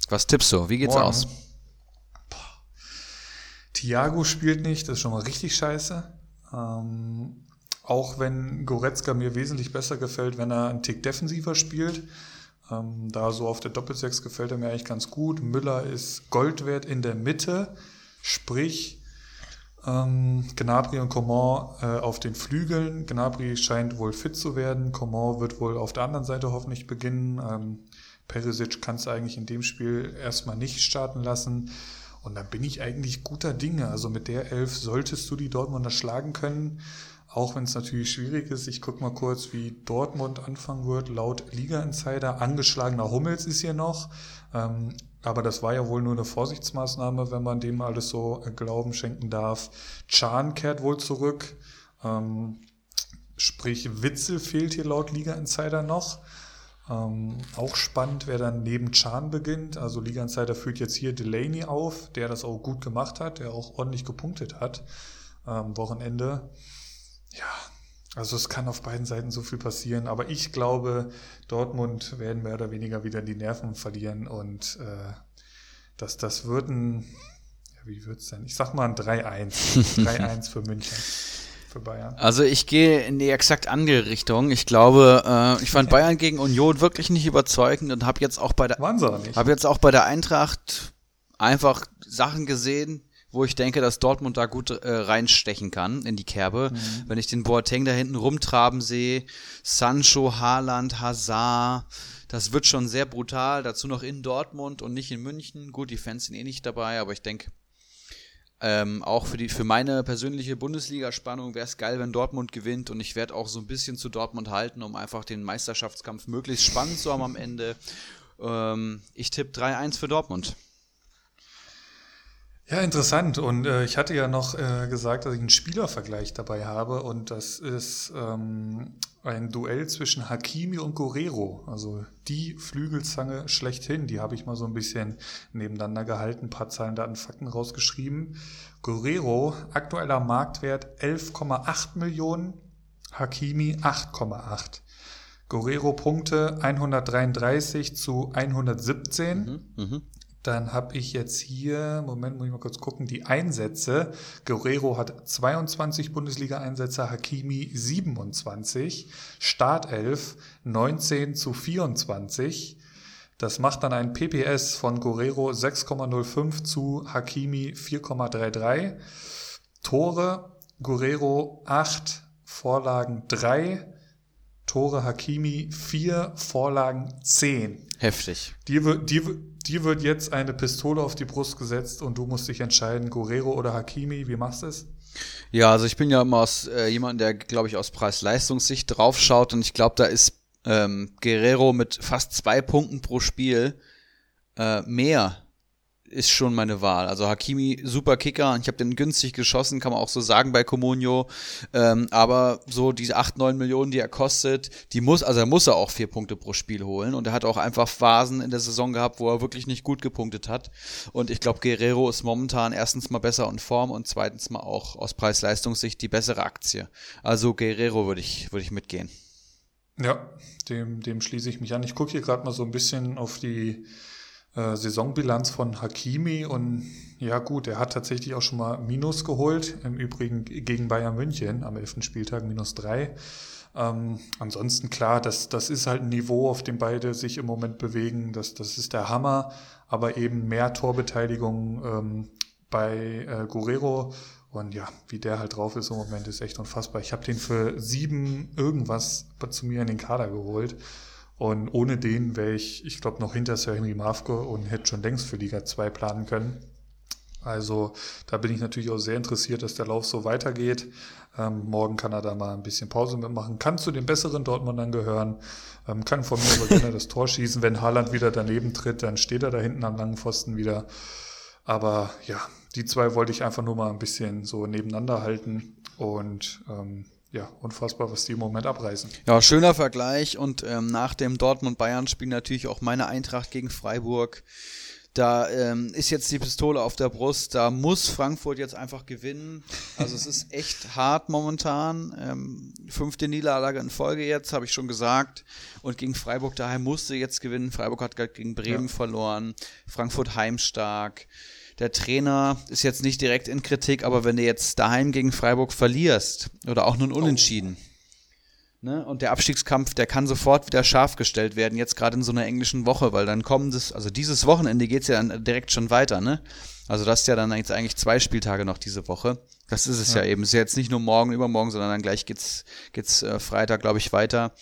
Was tippst du? Wie geht's Morgen. aus? Thiago spielt nicht, das ist schon mal richtig scheiße. Ähm, auch wenn Goretzka mir wesentlich besser gefällt, wenn er einen Tick defensiver spielt. Ähm, da so auf der Doppelsechs gefällt er mir eigentlich ganz gut. Müller ist Gold wert in der Mitte, sprich ähm, Gnabry und Coman äh, auf den Flügeln. Gnabry scheint wohl fit zu werden. Coman wird wohl auf der anderen Seite hoffentlich beginnen. Ähm, Perisic kannst du eigentlich in dem Spiel erstmal nicht starten lassen. Und dann bin ich eigentlich guter Dinge. Also mit der Elf solltest du die Dortmunder schlagen können. Auch wenn es natürlich schwierig ist. Ich gucke mal kurz, wie Dortmund anfangen wird. Laut Liga-Insider, angeschlagener Hummels ist hier noch. Ähm, aber das war ja wohl nur eine Vorsichtsmaßnahme, wenn man dem alles so äh, Glauben schenken darf. Chan kehrt wohl zurück. Ähm, sprich, Witzel fehlt hier laut Liga-Insider noch. Ähm, auch spannend, wer dann neben Chan beginnt. Also Liga Insider führt jetzt hier Delaney auf, der das auch gut gemacht hat, der auch ordentlich gepunktet hat am Wochenende. Ja, also es kann auf beiden Seiten so viel passieren, aber ich glaube, Dortmund werden mehr oder weniger wieder die Nerven verlieren und äh, dass das wird ein, ja, wie wird's denn? Ich sag mal ein 3-1. 3-1 [laughs] für München, für Bayern. Also ich gehe in die exakt andere Richtung. Ich glaube, äh, ich fand [laughs] Bayern gegen Union wirklich nicht überzeugend und habe jetzt auch bei der habe jetzt auch bei der Eintracht einfach Sachen gesehen, wo ich denke, dass Dortmund da gut äh, reinstechen kann in die Kerbe. Wenn ich den Boateng da hinten rumtraben sehe, Sancho, Haaland, Hazard, das wird schon sehr brutal. Dazu noch in Dortmund und nicht in München. Gut, die Fans sind eh nicht dabei, aber ich denke, ähm, auch für, die, für meine persönliche Bundesliga-Spannung wäre es geil, wenn Dortmund gewinnt und ich werde auch so ein bisschen zu Dortmund halten, um einfach den Meisterschaftskampf möglichst spannend zu haben am Ende. Ähm, ich tippe 3-1 für Dortmund. Ja, interessant. Und äh, ich hatte ja noch äh, gesagt, dass ich einen Spielervergleich dabei habe. Und das ist ähm, ein Duell zwischen Hakimi und Guerrero. Also die Flügelzange schlechthin. Die habe ich mal so ein bisschen nebeneinander gehalten, ein paar Zahlen, Daten, Fakten rausgeschrieben. Guerrero, aktueller Marktwert 11,8 Millionen, Hakimi 8,8. Guerrero Punkte 133 zu 117. Mhm. Dann habe ich jetzt hier, Moment, muss ich mal kurz gucken, die Einsätze. Guerrero hat 22 Bundesliga-Einsätze, Hakimi 27, Startelf 19 zu 24. Das macht dann ein PPS von Guerrero 6,05 zu Hakimi 4,33. Tore Guerrero 8, Vorlagen 3, Tore Hakimi 4, Vorlagen 10. Heftig. Dir wird, dir, wird jetzt eine Pistole auf die Brust gesetzt und du musst dich entscheiden, Guerrero oder Hakimi. Wie machst du es? Ja, also ich bin ja immer aus äh, jemand, der, glaube ich, aus Preis-Leistungssicht draufschaut und ich glaube, da ist ähm, Guerrero mit fast zwei Punkten pro Spiel äh, mehr ist schon meine Wahl. Also Hakimi, super Kicker. Ich habe den günstig geschossen, kann man auch so sagen bei Comunio. Ähm, aber so diese 8, 9 Millionen, die er kostet, die muss, also er muss er auch vier Punkte pro Spiel holen. Und er hat auch einfach Phasen in der Saison gehabt, wo er wirklich nicht gut gepunktet hat. Und ich glaube, Guerrero ist momentan erstens mal besser in Form und zweitens mal auch aus Preis-Leistungssicht die bessere Aktie. Also Guerrero würde ich, würde ich mitgehen. Ja, dem, dem schließe ich mich an. Ich gucke hier gerade mal so ein bisschen auf die äh, Saisonbilanz von Hakimi und ja gut, er hat tatsächlich auch schon mal Minus geholt, im Übrigen gegen Bayern München am 11. Spieltag minus drei. Ähm, ansonsten klar, das, das ist halt ein Niveau, auf dem beide sich im Moment bewegen. Das, das ist der Hammer, aber eben mehr Torbeteiligung ähm, bei äh, Guerrero. Und ja, wie der halt drauf ist im Moment, ist echt unfassbar. Ich habe den für sieben irgendwas zu mir in den Kader geholt. Und ohne den wäre ich, ich glaube, noch hinter Sir Henry Mavko und hätte schon längst für Liga 2 planen können. Also da bin ich natürlich auch sehr interessiert, dass der Lauf so weitergeht. Ähm, morgen kann er da mal ein bisschen Pause mitmachen. Kann zu den besseren Dortmundern gehören. Ähm, kann von mir aber gerne das Tor schießen. Wenn Haaland wieder daneben tritt, dann steht er da hinten am langen Pfosten wieder. Aber ja, die zwei wollte ich einfach nur mal ein bisschen so nebeneinander halten. Und ähm, ja, unfassbar, was die im Moment abreißen. Ja, schöner Vergleich und ähm, nach dem Dortmund-Bayern-Spiel natürlich auch meine Eintracht gegen Freiburg. Da ähm, ist jetzt die Pistole auf der Brust, da muss Frankfurt jetzt einfach gewinnen. Also es ist echt hart momentan. Ähm, fünfte Niederlage in Folge jetzt, habe ich schon gesagt. Und gegen Freiburg daheim musste jetzt gewinnen. Freiburg hat gerade gegen Bremen ja. verloren. Frankfurt heimstark der Trainer ist jetzt nicht direkt in Kritik, aber wenn du jetzt daheim gegen Freiburg verlierst oder auch nun unentschieden, oh. ne, und der Abstiegskampf, der kann sofort wieder scharf gestellt werden, jetzt gerade in so einer englischen Woche, weil dann kommen das, also dieses Wochenende geht es ja dann direkt schon weiter, ne? Also das ist ja dann jetzt eigentlich zwei Spieltage noch diese Woche. Das ist es ja, ja eben. Es ist ja jetzt nicht nur morgen, übermorgen, sondern dann gleich geht's, geht's äh, Freitag, glaube ich, weiter.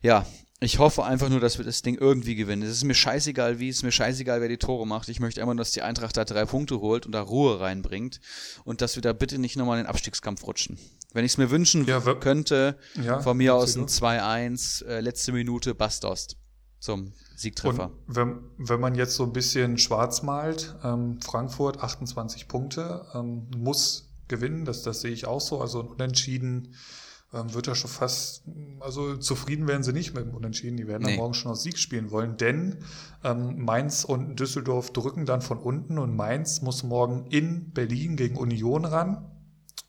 Ja, ich hoffe einfach nur, dass wir das Ding irgendwie gewinnen. Es ist mir scheißegal, wie, es ist mir scheißegal, wer die Tore macht. Ich möchte einfach, dass die Eintracht da drei Punkte holt und da Ruhe reinbringt und dass wir da bitte nicht nochmal in den Abstiegskampf rutschen. Wenn ich es mir wünschen ja, könnte, ja, von mir aus ein 2-1, äh, letzte Minute, Bastost zum Siegtreffer. Und wenn, wenn man jetzt so ein bisschen schwarz malt, ähm, Frankfurt 28 Punkte, ähm, muss gewinnen, das, das sehe ich auch so, also ein Unentschieden ähm, wird er schon fast, also zufrieden werden sie nicht mit dem Unentschieden. Die werden nee. dann morgen schon aus Sieg spielen wollen, denn ähm, Mainz und Düsseldorf drücken dann von unten und Mainz muss morgen in Berlin gegen Union ran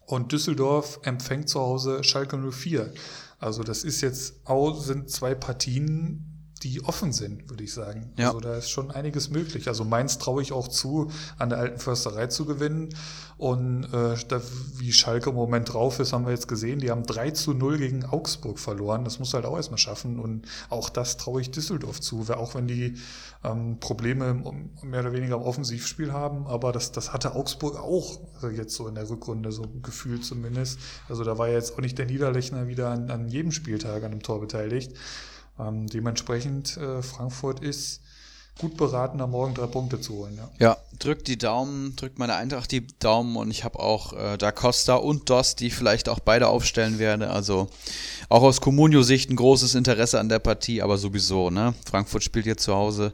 und Düsseldorf empfängt zu Hause Schalke 04. Also das ist jetzt auch, sind zwei Partien, die offen sind, würde ich sagen. Ja. Also da ist schon einiges möglich. Also Mainz traue ich auch zu, an der alten Försterei zu gewinnen. Und äh, da, wie Schalke im Moment drauf ist, haben wir jetzt gesehen. Die haben 3 zu 0 gegen Augsburg verloren. Das muss halt auch erstmal schaffen. Und auch das traue ich Düsseldorf zu. Auch wenn die ähm, Probleme mehr oder weniger im Offensivspiel haben. Aber das, das hatte Augsburg auch also jetzt so in der Rückrunde, so gefühlt zumindest. Also da war ja jetzt auch nicht der Niederlechner wieder an, an jedem Spieltag an einem Tor beteiligt. Ähm, dementsprechend äh, Frankfurt ist gut beraten, am Morgen drei Punkte zu holen. Ja, ja drückt die Daumen, drückt meine Eintracht die Daumen und ich habe auch äh, Da Costa und Dost, die vielleicht auch beide aufstellen werde. Also auch aus Comunio-Sicht ein großes Interesse an der Partie, aber sowieso, ne? Frankfurt spielt hier zu Hause.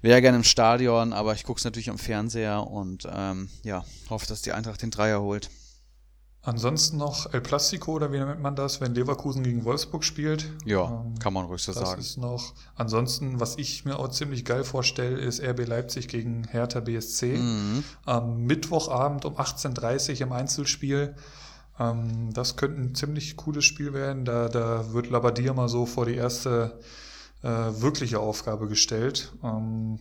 Wäre gerne im Stadion, aber ich gucke es natürlich am Fernseher und ähm, ja, hoffe, dass die Eintracht den Dreier holt. Ansonsten noch El Plastico oder wie nennt man das, wenn Leverkusen gegen Wolfsburg spielt? Ja, ähm, kann man ruhig so das sagen. Ist noch. Ansonsten, was ich mir auch ziemlich geil vorstelle, ist RB Leipzig gegen Hertha BSC. Mhm. Am Mittwochabend um 18.30 Uhr im Einzelspiel. Ähm, das könnte ein ziemlich cooles Spiel werden. Da, da wird Labadia mal so vor die erste äh, wirkliche Aufgabe gestellt. Ähm,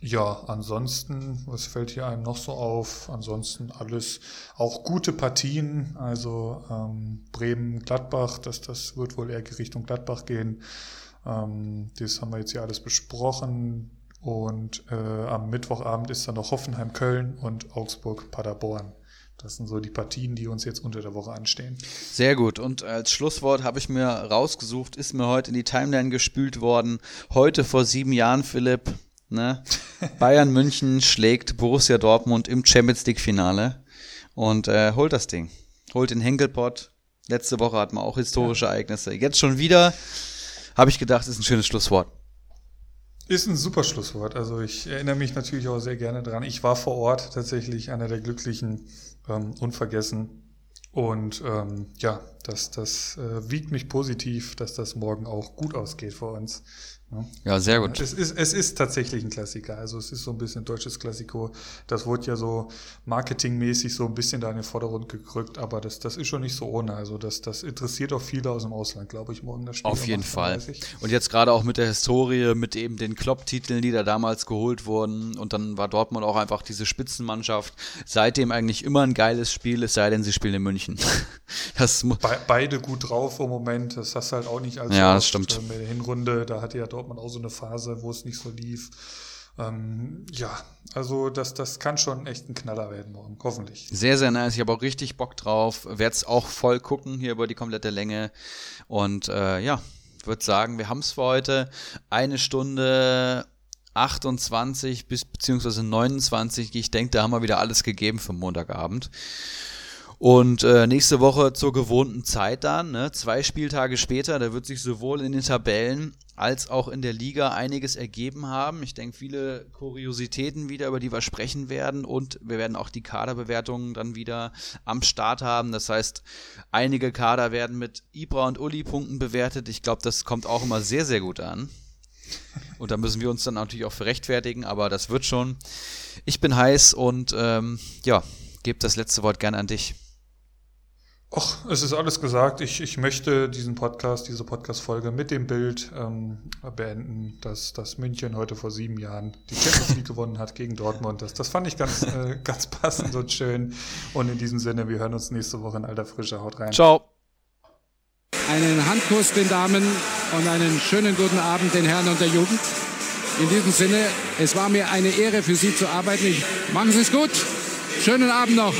ja, ansonsten, was fällt hier einem noch so auf? Ansonsten alles auch gute Partien. Also ähm, Bremen-Gladbach, das, das wird wohl eher Richtung Gladbach gehen. Ähm, das haben wir jetzt hier alles besprochen. Und äh, am Mittwochabend ist dann noch Hoffenheim-Köln und Augsburg-Paderborn. Das sind so die Partien, die uns jetzt unter der Woche anstehen. Sehr gut. Und als Schlusswort habe ich mir rausgesucht, ist mir heute in die Timeline gespült worden. Heute vor sieben Jahren, Philipp, Ne? Bayern München schlägt Borussia Dortmund im Champions League Finale und äh, holt das Ding. Holt den Henkelpott. Letzte Woche hatten wir auch historische ja. Ereignisse. Jetzt schon wieder habe ich gedacht, ist ein schönes Schlusswort. Ist ein super Schlusswort. Also ich erinnere mich natürlich auch sehr gerne dran. Ich war vor Ort tatsächlich einer der Glücklichen, ähm, unvergessen. Und ähm, ja, das, das äh, wiegt mich positiv, dass das morgen auch gut ausgeht für uns? Ja, sehr gut. Es ist, es ist tatsächlich ein Klassiker. Also es ist so ein bisschen deutsches Klassiko. Das wurde ja so marketingmäßig so ein bisschen da in den Vordergrund gerückt, aber das, das ist schon nicht so ohne. Also das, das interessiert auch viele aus dem Ausland, glaube ich, morgen das Spiel. Auf jeden Fall. Und jetzt gerade auch mit der Historie, mit eben den Klopp-Titeln, die da damals geholt wurden. Und dann war Dortmund auch einfach diese Spitzenmannschaft. Seitdem eigentlich immer ein geiles Spiel, es sei denn, sie spielen in München. [laughs] Das Be beide gut drauf im Moment. Das hast du halt auch nicht als ja, das stimmt. der Hinrunde. Da hatte ja Dortmund auch so eine Phase, wo es nicht so lief. Ähm, ja, also das, das kann schon echt ein Knaller werden morgen, hoffentlich. Sehr, sehr nice. Ich habe auch richtig Bock drauf. Werde es auch voll gucken hier über die komplette Länge. Und äh, ja, würde sagen, wir haben es für heute. Eine Stunde 28 bis beziehungsweise 29. Ich denke, da haben wir wieder alles gegeben für Montagabend. Und äh, nächste Woche zur gewohnten Zeit dann, ne? zwei Spieltage später, da wird sich sowohl in den Tabellen als auch in der Liga einiges ergeben haben. Ich denke, viele Kuriositäten wieder, über die wir sprechen werden. Und wir werden auch die Kaderbewertungen dann wieder am Start haben. Das heißt, einige Kader werden mit Ibra und Uli-Punkten bewertet. Ich glaube, das kommt auch immer sehr, sehr gut an. Und da müssen wir uns dann natürlich auch für rechtfertigen, aber das wird schon. Ich bin heiß und ähm, ja, gebe das letzte Wort gerne an dich. Och, es ist alles gesagt. Ich, ich möchte diesen Podcast, diese Podcast-Folge mit dem Bild ähm, beenden, dass, dass München heute vor sieben Jahren die Champions League gewonnen hat gegen Dortmund. Das, das fand ich ganz, äh, ganz passend und schön. Und in diesem Sinne, wir hören uns nächste Woche in alter Frische. Haut rein. Ciao. Einen Handkuss den Damen und einen schönen guten Abend den Herren und der Jugend. In diesem Sinne, es war mir eine Ehre für Sie zu arbeiten. Ich, machen Sie es gut. Schönen Abend noch.